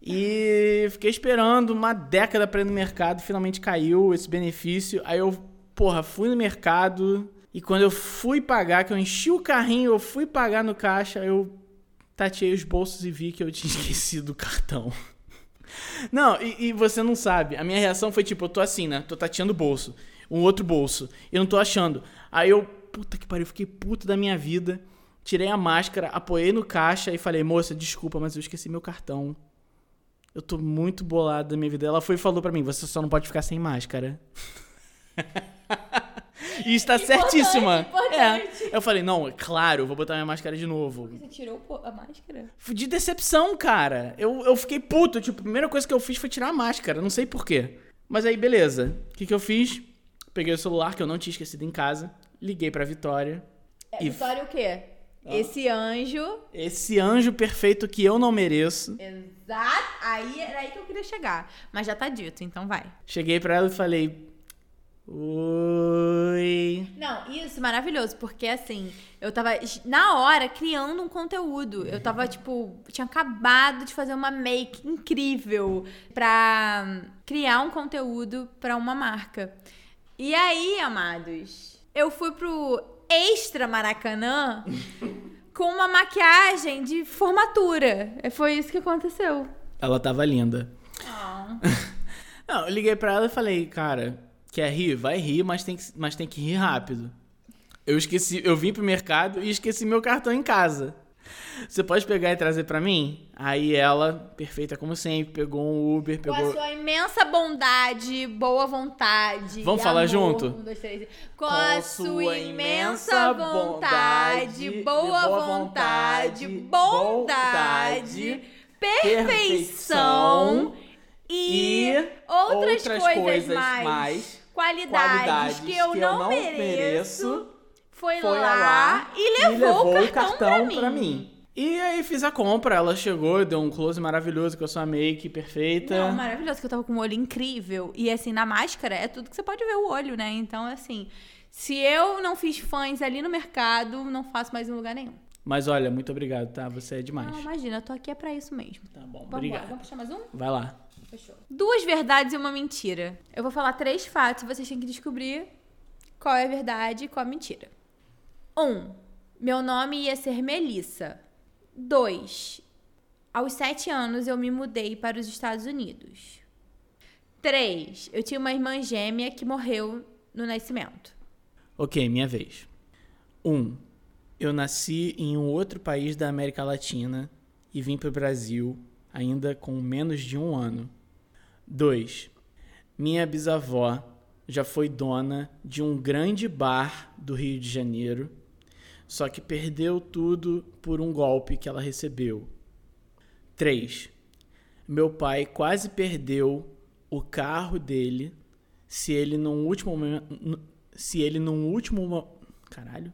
S1: E fiquei esperando uma década pra ir no mercado, finalmente caiu esse benefício. Aí eu, porra, fui no mercado e quando eu fui pagar, que eu enchi o carrinho, eu fui pagar no caixa, eu tateei os bolsos e vi que eu tinha esquecido o cartão. Não, e, e você não sabe. A minha reação foi tipo, eu tô assim, né? Tô tateando o bolso. Um outro bolso. Eu não tô achando. Aí eu, puta que pariu, fiquei puto da minha vida. Tirei a máscara, apoiei no caixa e falei, moça, desculpa, mas eu esqueci meu cartão. Eu tô muito bolado da minha vida. Ela foi e falou pra mim: você só não pode ficar sem máscara. e está certíssima.
S2: importante.
S1: É. Eu falei: não, é claro, vou botar minha máscara de novo.
S2: Você tirou a máscara?
S1: De decepção, cara. Eu, eu fiquei puto. Tipo, a primeira coisa que eu fiz foi tirar a máscara. Não sei porquê. Mas aí, beleza. O que, que eu fiz? Peguei o celular, que eu não tinha esquecido em casa. Liguei pra Vitória.
S2: É,
S1: E-
S2: Vitória o quê? Esse anjo.
S1: Esse anjo perfeito que eu não mereço.
S2: Exato. Aí era aí que eu queria chegar. Mas já tá dito, então vai.
S1: Cheguei pra ela e falei: Oi.
S2: Não, isso maravilhoso, porque assim, eu tava na hora criando um conteúdo. Eu tava, tipo, tinha acabado de fazer uma make incrível pra criar um conteúdo pra uma marca. E aí, amados, eu fui pro Extra Maracanã com uma maquiagem de formatura. Foi isso que aconteceu.
S1: Ela tava linda. Não, eu liguei pra ela e falei, cara, quer rir? Vai rir, mas tem que, mas tem que rir rápido. Eu esqueci, eu vim pro mercado e esqueci meu cartão em casa. Você pode pegar e trazer pra mim? Aí ela, perfeita como sempre, pegou um Uber,
S2: Com a
S1: pegou.
S2: sua imensa bondade, boa vontade.
S1: Vamos falar
S2: amor.
S1: junto?
S2: Um, dois, três. Com, a sua imensa vontade, boa vontade, bondade, perfeição e outras, coisas, mais, qualidades, que eu não mereço. Foi,
S1: foi
S2: lá,
S1: lá
S2: e levou, o cartão, pra, mim.
S1: E aí fiz a compra, ela chegou, deu um close maravilhoso com a sua make perfeita.
S2: Não, maravilhoso, que eu tava com um olho incrível. E assim, na máscara é tudo que você pode ver o olho, né? Então, assim, se eu não fiz fãs ali no mercado, não faço mais em lugar nenhum.
S1: Mas olha, muito obrigado, tá? Você é demais.
S2: Não, imagina, eu tô aqui é pra isso mesmo.
S1: Tá bom,
S2: Vamos
S1: obrigado.
S2: vamos puxar mais um?
S1: Vai lá.
S2: Fechou. Duas verdades e uma mentira. Eu vou falar três fatos e vocês têm que descobrir qual é a verdade e qual é a mentira. Um, meu nome ia ser Melissa. Dois, aos sete anos eu me mudei para os Estados Unidos. Três, eu tinha uma irmã gêmea que morreu no nascimento.
S1: Ok, minha vez. Um, eu nasci em um outro país da América Latina e vim pro Brasil ainda com menos de um ano. Dois, minha bisavó já foi dona de um grande bar do Rio de Janeiro, só que perdeu tudo por um golpe que ela recebeu. 3. Meu pai quase perdeu o carro dele se ele num último se ele num último mo- caralho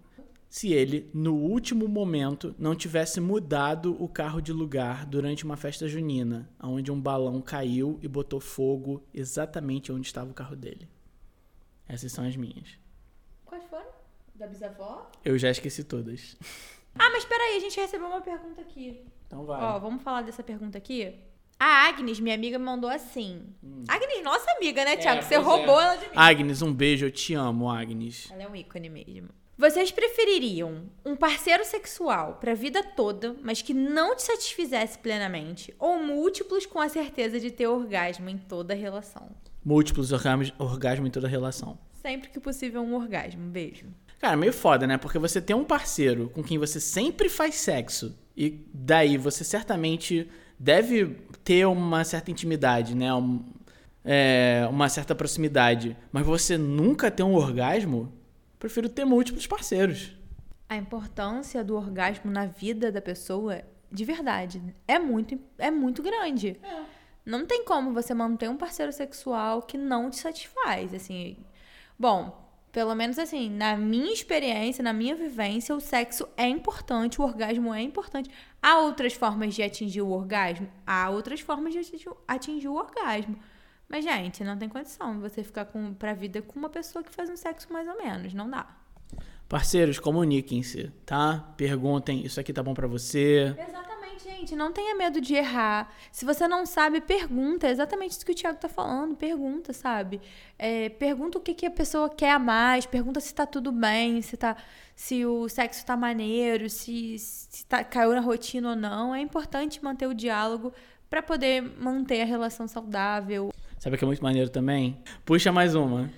S1: se ele no último momento não tivesse mudado o carro de lugar durante uma festa junina, onde um balão caiu e botou fogo exatamente onde estava o carro dele. Essas são as minhas.
S2: Quais foram? Da bisavó?
S1: Eu já esqueci todas.
S2: Ah, mas peraí, a gente recebeu uma pergunta aqui.
S1: Então vai.
S2: Ó, vamos falar dessa pergunta aqui? A Agnes, minha amiga, me mandou assim. Agnes, nossa amiga, né, Thiago? Você
S1: Hum. pois é.
S2: roubou ela de mim.
S1: Agnes, um beijo, eu te amo, Agnes.
S2: Ela é um ícone mesmo. Vocês prefeririam um parceiro sexual pra vida toda, mas que não te satisfizesse plenamente, ou múltiplos com a certeza de ter orgasmo em toda a relação?
S1: Múltiplos orgasmos, orgasmo em toda relação.
S2: Sempre que possível um orgasmo. Beijo.
S1: Cara, meio foda, né? Porque você tem um parceiro com quem você sempre faz sexo e daí você certamente deve ter uma certa intimidade, né? Um- é, uma certa proximidade, mas você nunca tem um orgasmo? Prefiro ter múltiplos parceiros.
S2: A importância do orgasmo na vida da pessoa, de verdade, é muito, é muito grande. Não tem como você manter um parceiro sexual que não te satisfaz, assim. Bom, pelo menos assim, na minha experiência, na minha vivência, o sexo é importante, o orgasmo é importante. Há outras formas de atingir o orgasmo? Há outras formas de atingir, atingir o orgasmo. Mas, gente, não tem condição você ficar com, pra vida com uma pessoa que faz um sexo mais ou menos. Não dá.
S1: Parceiros, comuniquem-se, tá? Perguntem, isso aqui tá bom pra você?
S2: Exatamente, gente. Não tenha medo de errar. Se você não sabe, pergunta. É exatamente isso que o Thiago tá falando. Pergunta, sabe? É, pergunta o que, que a pessoa quer a mais. Pergunta se tá tudo bem, se, tá, se o sexo tá maneiro, se, se tá, caiu na rotina ou não. É importante manter o diálogo pra poder manter a relação saudável.
S1: Sabe o que é muito maneiro também? Puxa mais uma.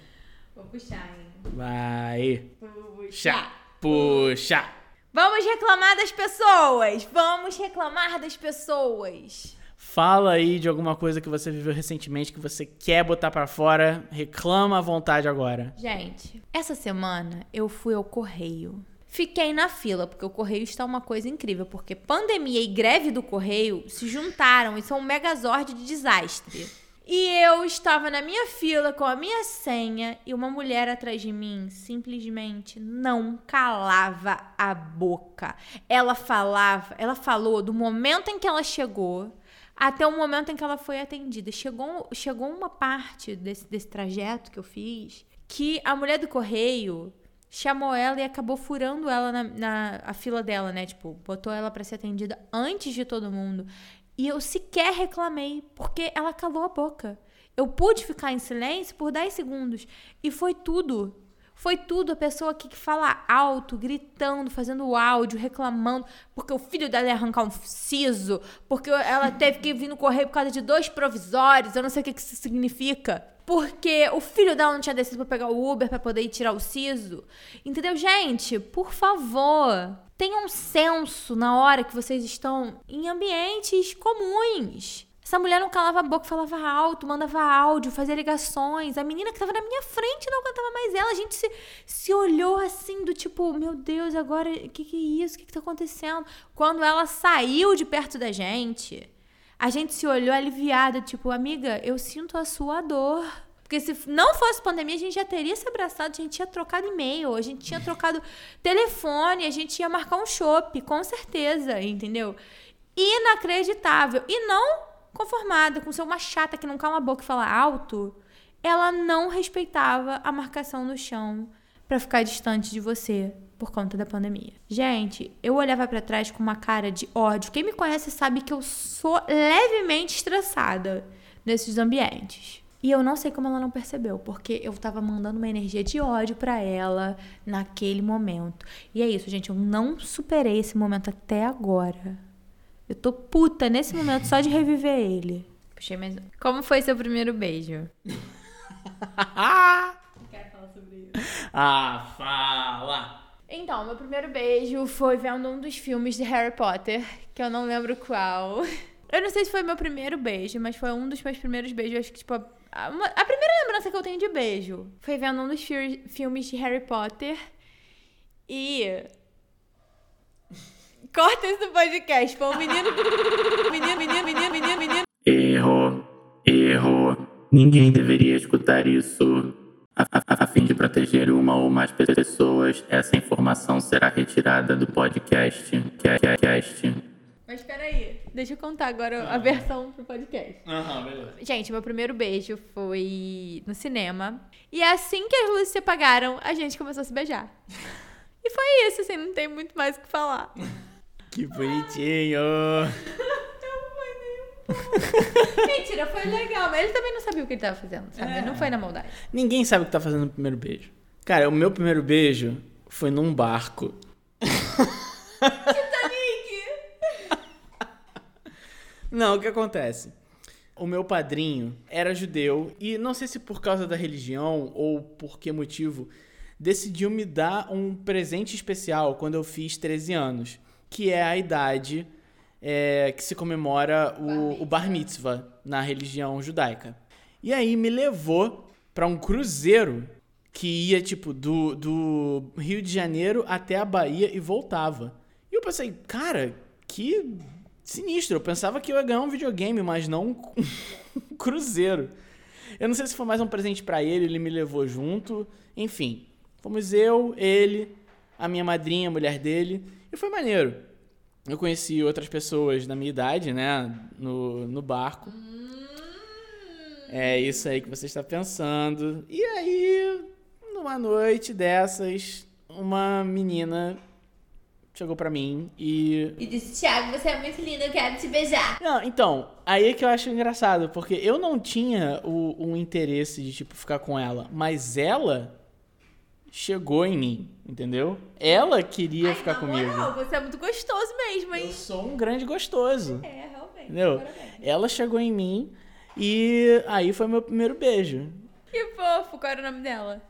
S2: Vou puxar, hein?
S1: Vai. Puxa. Puxa.
S2: Vamos reclamar das pessoas! Vamos reclamar das pessoas!
S1: Fala aí de alguma coisa que você viveu recentemente que você quer botar pra fora. Reclama à vontade agora.
S2: Gente, essa semana eu fui ao correio. Fiquei na fila, porque o correio está uma coisa incrível, porque pandemia e greve do correio se juntaram e são um megazord de desastre. E eu estava na minha fila com a minha senha e uma mulher atrás de mim simplesmente não calava a boca. Ela falava, ela falou do momento em que ela chegou até o momento em que ela foi atendida. Chegou, chegou uma parte desse, desse trajeto que eu fiz que a mulher do correio chamou ela e acabou furando ela na, na a fila dela, né? Tipo, botou ela para ser atendida antes de todo mundo. E eu sequer reclamei, porque ela calou a boca. Eu pude ficar em silêncio por 10 segundos. E foi tudo. Foi tudo a pessoa que fala alto, gritando, fazendo áudio, reclamando, porque o filho dela ia arrancar um siso, porque ela teve que vir no correio por causa de dois provisórios, eu não sei o que isso significa. Porque o filho dela não tinha descido para pegar o Uber para poder ir tirar o siso. Entendeu? Gente, por favor, Tenham senso na hora que vocês estão em ambientes comuns. Essa mulher não calava a boca, falava alto, mandava áudio, fazia ligações. A menina que estava na minha frente não aguentava mais ela. A gente se, se olhou assim, do tipo, meu Deus, agora o que, que é isso? O que, que tá acontecendo? Quando ela saiu de perto da gente, a gente se olhou aliviada, tipo, amiga, eu sinto a sua dor. Porque se não fosse pandemia, a gente já teria se abraçado, a gente tinha trocado e-mail, a gente tinha trocado telefone, a gente ia marcar um shopping, com certeza, entendeu? Inacreditável. E não conformada com ser uma chata que não cala a boca e fala alto, ela não respeitava a marcação no chão para ficar distante de você por conta da pandemia. Gente, eu olhava para trás com uma cara de ódio. Quem me conhece sabe que eu sou levemente estressada nesses ambientes. E eu não sei como ela não percebeu, porque eu tava mandando uma energia de ódio para ela naquele momento. E é isso, gente, eu não superei esse momento até agora. Eu tô puta nesse momento só de reviver ele. Puxei mais um. Como foi seu primeiro beijo?
S1: Quer falar sobre isso? Ah, fala!
S2: Então, meu primeiro beijo foi vendo um dos filmes de Harry Potter, que eu não lembro qual. Eu não sei se foi meu primeiro beijo, mas foi um dos meus primeiros beijos. Acho que, tipo, a, uma, a primeira lembrança que eu tenho de beijo foi vendo um dos fi filmes de Harry Potter. E. Corta isso do podcast. Foi um menino. Menino, menino, menino, menino, menino.
S1: Erro. Erro. Ninguém deveria escutar isso. A, a, a, fim de proteger uma ou mais pessoas, essa informação será retirada do podcast. Cast.
S2: Mas peraí, deixa eu contar agora a versão pro podcast.
S1: Aham, beleza.
S2: Gente, meu primeiro beijo foi no cinema. E assim que as luzes se apagaram, a gente começou a se beijar. E foi isso, assim, não tem muito mais o que falar.
S1: Que bonitinho!
S2: Mentira, foi legal, mas ele também não sabia o que ele tava fazendo, sabe? É. Não foi na maldade.
S1: Ninguém sabe o que tá fazendo no primeiro beijo. Cara, o meu primeiro beijo foi num barco. Não, o que acontece? O meu padrinho era judeu e não sei se por causa da religião ou por que motivo decidiu me dar um presente especial quando eu fiz 13 anos, que é a idade é, que se comemora o, o bar mitzvah na religião judaica. E aí me levou para um cruzeiro que ia tipo do, do Rio de Janeiro até a Bahia e voltava. E eu pensei, cara, que sinistro. Eu pensava que eu ia ganhar um videogame, mas não um cruzeiro. Eu não sei se foi mais um presente para ele, ele me levou junto. Enfim, fomos eu, ele, a minha madrinha, a mulher dele, e foi maneiro. Eu conheci outras pessoas da minha idade, né, no, no barco. É isso aí que você está pensando. E aí, numa noite dessas, uma menina chegou para mim e.
S2: E disse: Thiago, você é muito lindo, eu quero te beijar.
S1: Não, então, aí é que eu acho engraçado, porque eu não tinha o, o interesse de, tipo, ficar com ela, mas ela chegou em mim, entendeu? Ela queria Ai, ficar comigo.
S2: Moral, você é muito gostoso mesmo, hein?
S1: Eu sou um grande gostoso.
S2: É, realmente.
S1: Entendeu? Ela chegou em mim e aí foi meu primeiro beijo.
S2: Que fofo, qual era o nome dela?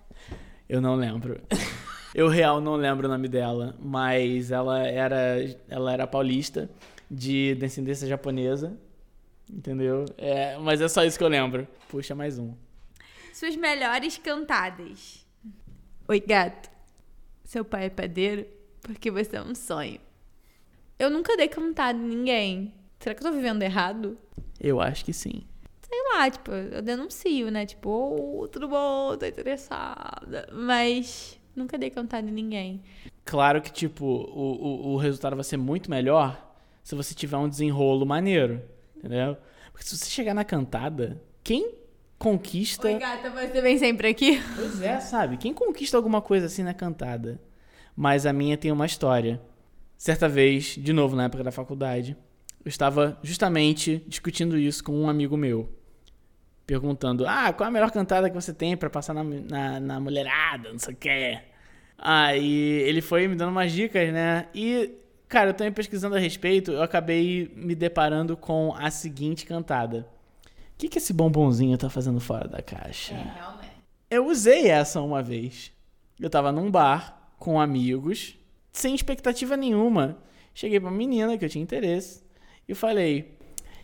S1: Eu não lembro. Eu real não lembro o nome dela, mas ela era, ela era paulista, de descendência japonesa. Entendeu? É, mas é só isso que eu lembro. Puxa, mais um.
S2: Suas melhores cantadas. Oi, gato. Seu pai é padeiro porque você é um sonho. Eu nunca dei cantada em ninguém. Será que eu tô vivendo errado?
S1: Eu acho que sim.
S2: Sei lá, tipo, eu denuncio, né? Tipo, oh, tudo bom, tô interessada. Mas nunca dei cantada em ninguém.
S1: Claro que, tipo, o, o, o resultado vai ser muito melhor se você tiver um desenrolo maneiro. Entendeu? Porque se você chegar na cantada, quem conquista.
S2: Oi, gata, você vem sempre aqui?
S1: Pois é, sabe? Quem conquista alguma coisa assim na cantada? Mas a minha tem uma história. Certa vez, de novo na época da faculdade, eu estava justamente discutindo isso com um amigo meu. Perguntando: Ah, qual é a melhor cantada que você tem para passar na, na, na mulherada? Não sei o que. Aí ele foi me dando umas dicas, né? E Cara, eu também pesquisando a respeito, eu acabei me deparando com a seguinte cantada. O que, que esse bombonzinho tá fazendo fora da caixa?
S2: É, realmente.
S1: Eu usei essa uma vez. Eu tava num bar com amigos, sem expectativa nenhuma. Cheguei pra menina que eu tinha interesse e falei: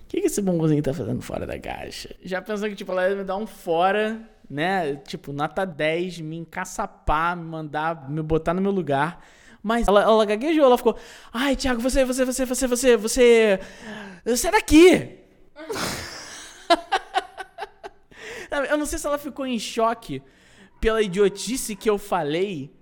S1: O que, que esse bombonzinho tá fazendo fora da caixa? Já pensando que, tipo, ela ia me dar um fora, né? Tipo, nota 10, me encaçapar, me mandar, me botar no meu lugar. Mas ela, ela gaguejou, ela ficou, ai, Thiago, você, você, você, você, você, você. Sai daqui! eu não sei se ela ficou em choque pela idiotice que eu falei.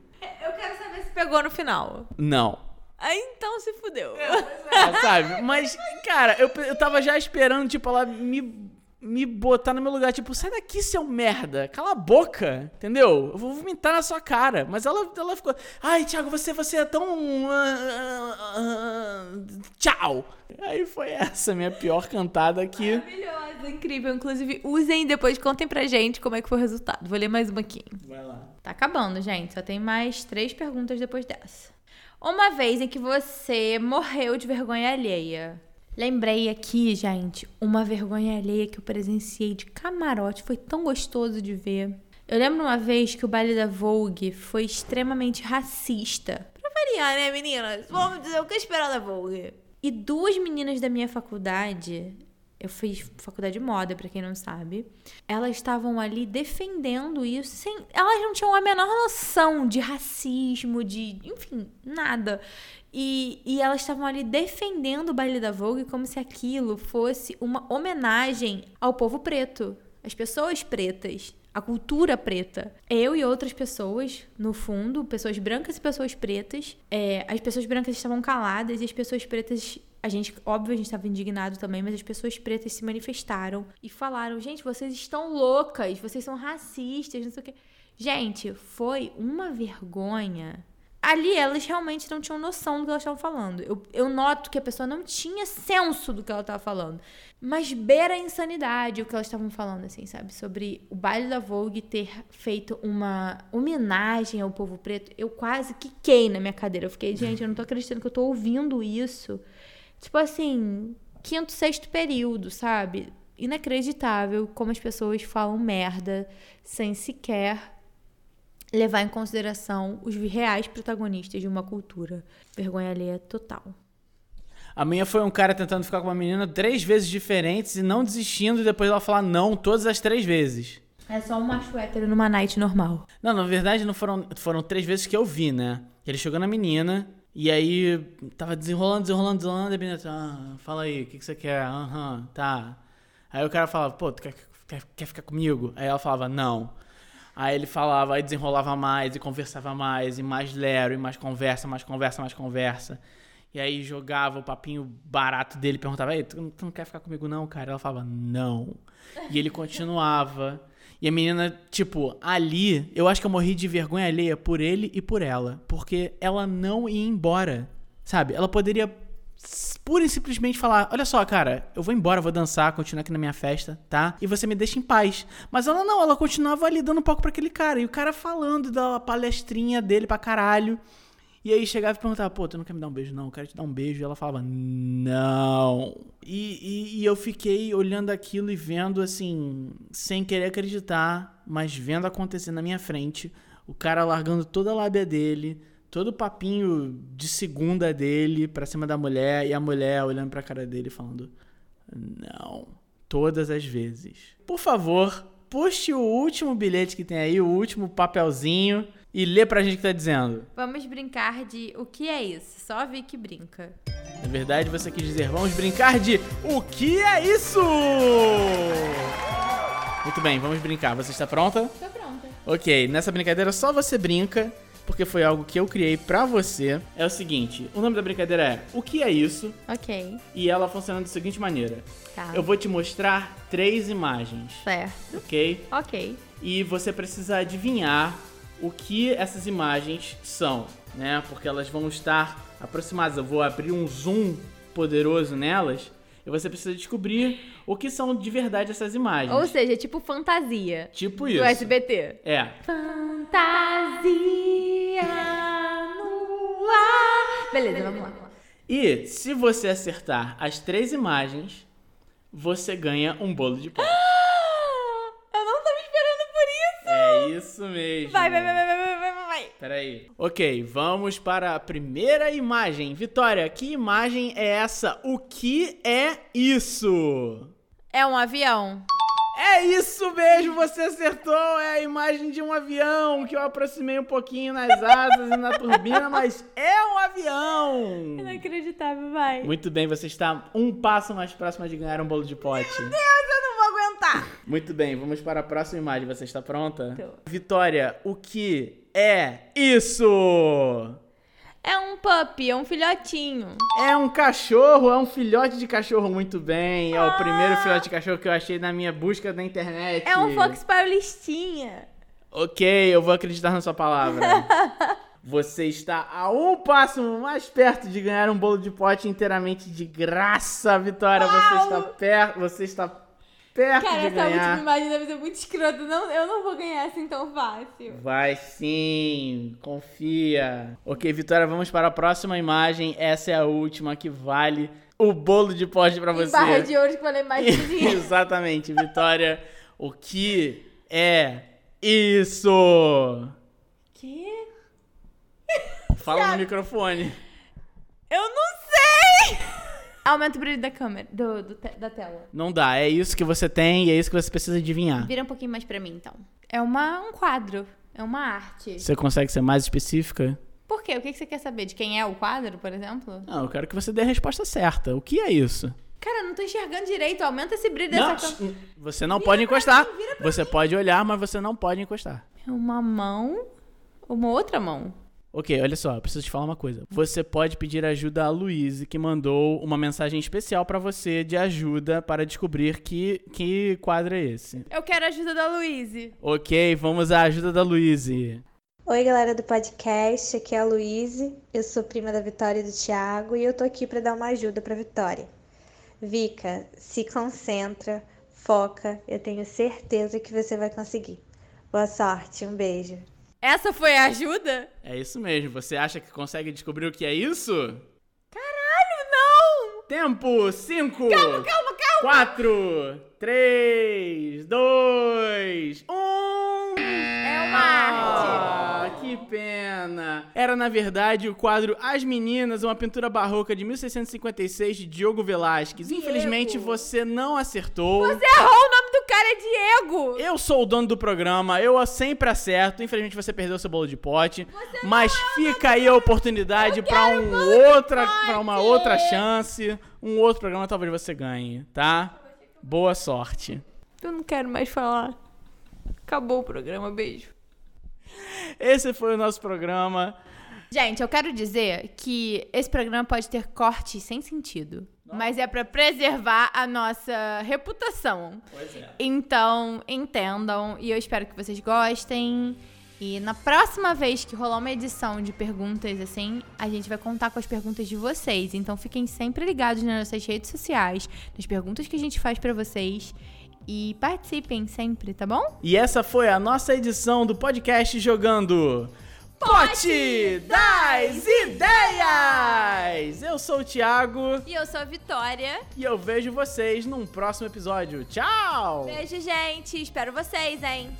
S2: Eu quero saber se pegou no final.
S1: Não.
S2: Aí então se fudeu.
S1: É, sabe? Mas, cara, eu, eu tava já esperando, tipo, ela me me botar no meu lugar, tipo, sai daqui, seu merda, cala a boca, entendeu? Eu vou vomitar na sua cara. Mas ela, ela ficou, ai, Thiago, você, você é tão. Uh, uh, uh, tchau! Aí foi essa minha pior cantada aqui.
S2: Maravilhosa, incrível. Inclusive, usem depois, contem pra gente como é que foi o resultado. Vou ler mais uma aqui.
S1: Vai lá.
S2: Tá acabando, gente. Só tem mais três perguntas depois dessa. Uma vez em que você morreu de vergonha alheia. Lembrei aqui, gente, uma vergonha alheia que eu presenciei de camarote. Foi tão gostoso de ver. Eu lembro uma vez que o baile da Vogue foi extremamente racista. Pra variar, né, meninas? Vamos dizer o que esperar da Vogue. E duas meninas da minha faculdade, eu fiz faculdade de moda, para quem não sabe, elas estavam ali defendendo isso sem. Elas não tinham a menor noção de racismo, de. enfim, nada. E, e elas estavam ali defendendo o baile da Vogue como se aquilo fosse uma homenagem ao povo preto, às pessoas pretas, à cultura preta. Eu e outras pessoas, no fundo, pessoas brancas e pessoas pretas, é, as pessoas brancas estavam caladas e as pessoas pretas a gente, óbvio, a gente estava indignado também, mas as pessoas pretas se manifestaram e falaram: gente, vocês estão loucas, vocês são racistas, não sei o quê. Gente, foi uma vergonha ali elas realmente não tinham noção do que elas estavam falando. Eu, eu noto que a pessoa não tinha senso do que ela estava falando. Mas beira a insanidade o que elas estavam falando, assim, sabe? Sobre o baile da Vogue ter feito uma homenagem ao povo preto. Eu quase quiquei na minha cadeira. Eu fiquei, gente, eu não tô acreditando que eu tô ouvindo isso. Tipo assim, quinto, sexto período, sabe? Inacreditável como as pessoas falam merda sem sequer levar em consideração os reais protagonistas de uma cultura. Vergonha alheia total.
S1: A minha foi um cara tentando ficar com uma menina três vezes diferentes e não desistindo e depois ela falar não todas as três vezes.
S2: É só um macho hétero numa night normal.
S1: Não, na verdade não foram, foram três vezes que eu vi, né? Ele chegou na menina e aí tava desenrolando, desenrolando, desenrolando e a menina, ah, fala aí, o que, que você quer? Aham, uhum, tá. Aí o cara falava, pô, tu quer, quer, quer ficar comigo? Aí ela falava, não. Aí ele falava, aí desenrolava mais e conversava mais, e mais lero, e mais conversa, mais conversa, mais conversa. E aí jogava o papinho barato dele, perguntava, Ei, tu, tu não quer ficar comigo não, cara? Ela falava, não. E ele continuava. E a menina, tipo, ali, eu acho que eu morri de vergonha alheia por ele e por ela. Porque ela não ia embora, sabe? Ela poderia pura e simplesmente falar: Olha só, cara, eu vou embora, vou dançar, continuar aqui na minha festa, tá? E você me deixa em paz. Mas ela não, ela continuava ali dando um pouco pra aquele cara. E o cara falando da palestrinha dele pra caralho. E aí chegava e perguntava, pô, tu não quer me dar um beijo? Não, eu quero te dar um beijo. E ela falava, não. E, e, e, eu fiquei olhando aquilo e vendo, assim, sem querer acreditar, mas vendo acontecer na minha frente, o cara largando toda a lábia dele, todo o papinho de segunda dele pra cima da mulher e a mulher olhando pra cara dele falando: Não. Todas as vezes. Por favor, puxe o último bilhete que tem aí, o último papelzinho, e lê pra gente o que tá dizendo.
S2: Vamos brincar de o que é isso? Só vi que brinca.
S1: Na verdade, você quis dizer, vamos brincar de o que é isso? Muito bem, vamos brincar. Você está pronta?
S2: Tô pronta.
S1: Ok, nessa brincadeira só você brinca, porque foi algo que eu criei pra você. É o seguinte, o nome da brincadeira é O que é isso?
S2: Ok.
S1: E ela funciona da seguinte maneira.
S2: Tá.
S1: Eu vou te mostrar três imagens,
S2: Certo.
S1: ok?
S2: Ok.
S1: E você precisa adivinhar o que essas imagens são, né? Porque elas vão estar aproximadas. Eu vou abrir um zoom poderoso nelas e você precisa descobrir o que são de verdade essas imagens.
S2: Ou seja, tipo fantasia.
S1: tipo
S2: Do
S1: isso.
S2: SBT.
S1: É.
S2: Fantasia. Beleza, vamos lá.
S1: E se você acertar as três imagens, você ganha um bolo de pão.
S2: Eu não tava esperando por isso.
S1: É isso mesmo.
S2: Vai, vai, vai, vai, vai, vai, vai, vai.
S1: Peraí. Ok, vamos para a primeira imagem. Vitória, que imagem é essa? O que é isso?
S2: É um avião.
S1: É isso mesmo, você acertou! É a imagem de um avião que eu aproximei um pouquinho nas asas e na turbina, mas é um avião!
S2: Inacreditável, vai.
S1: Muito bem, você está um passo mais próximo de ganhar um bolo de pote.
S2: Eu não vou aguentar.
S1: Muito bem, vamos para a próxima imagem. Você está pronta?
S2: Tô.
S1: Vitória, o que é isso?
S2: É um puppy, é um filhotinho.
S1: É um cachorro, é um filhote de cachorro, muito bem. É o primeiro filhote de cachorro que eu achei na minha busca na internet.
S2: É um Fox Paulistinha.
S1: Ok, eu vou acreditar na sua palavra. Você está a um passo mais perto de ganhar um bolo de pote inteiramente de graça, Vitória. Você está perto, você está perto
S2: Cara,
S1: de
S2: essa
S1: ganhar.
S2: última imagem deve ser muito escrota. Não, eu não vou ganhar assim tão fácil.
S1: Vai sim, confia. Ok, Vitória, vamos para a próxima imagem. Essa é a última que vale o bolo de pote para você.
S2: barra de ouro que valeu mais dinheiro.
S1: Exatamente, Vitória. O que é isso?
S2: Que?
S1: Fala no microfone.
S2: Eu não sei! Aumenta o brilho da câmera, do, do te- da tela.
S1: Não dá, é isso que você tem e é isso que você precisa adivinhar.
S2: Vira um pouquinho mais pra mim, então. É uma, um quadro. É uma arte.
S1: Você consegue ser mais específica?
S2: Por quê? O que que você quer saber? De quem é o quadro, por exemplo?
S1: Não, eu quero que você dê a resposta certa. O que é isso?
S2: Cara, eu não tô enxergando direito. Aumenta esse brilho dessa
S1: Não,
S2: câmera.
S1: você não pode encostar.
S2: mim, vira pra
S1: Você pode olhar, mas você não pode encostar.
S2: É uma mão. Uma outra mão.
S1: Ok, olha só, eu preciso te falar uma coisa. Você pode pedir ajuda a Luíse, que mandou uma mensagem especial pra você de ajuda para descobrir que, que quadro é esse.
S2: Eu quero a ajuda da Luíse.
S1: Ok, vamos à ajuda da Luíse.
S3: Oi, galera do podcast, aqui é a Luíse, eu sou prima da Vitória e do Thiago e eu tô aqui pra dar uma ajuda pra Vitória. Vika, se concentra, foca, eu tenho certeza que você vai conseguir. Boa sorte, um beijo.
S2: Essa foi a ajuda?
S1: É isso mesmo, você acha que consegue descobrir o que é isso?
S2: Caralho, não!
S1: Tempo! 5,
S2: Calma, calma, calma!
S1: 4, 3, 2, 1.
S2: É uma arte.
S1: Ah, que pena. Era, na verdade, o quadro As Meninas, uma pintura barroca de 1656 de Diogo Velázquez. Infelizmente, você não acertou.
S2: Você errou, o nome cara é Diego!
S1: Eu sou o dono do programa, eu sempre acerto. Infelizmente você perdeu seu bolo de pote, mas fica aí a oportunidade pra um outra, para uma outra chance, um outro programa talvez você ganhe, tá? Boa sorte.
S2: Eu não quero mais falar. Acabou o programa, beijo.
S1: Esse foi o nosso programa.
S2: Gente, eu quero dizer que esse programa pode ter corte sem sentido. Mas é pra preservar a nossa reputação.
S1: Pois é.
S2: Então, entendam. E eu espero que vocês gostem. E na próxima vez que rolar uma edição de perguntas assim, a gente vai contar com as perguntas de vocês. Então fiquem sempre ligados nas nossas redes sociais, nas perguntas que a gente faz pra vocês. E participem sempre, tá bom?
S1: E essa foi a nossa edição do podcast jogando Pote das Ideias! Eu sou o Thiago
S2: E eu sou a Vitória.
S1: e eu vejo vocês num próximo episódio. Tchau!
S2: Beijo, gente. Espero vocês, hein?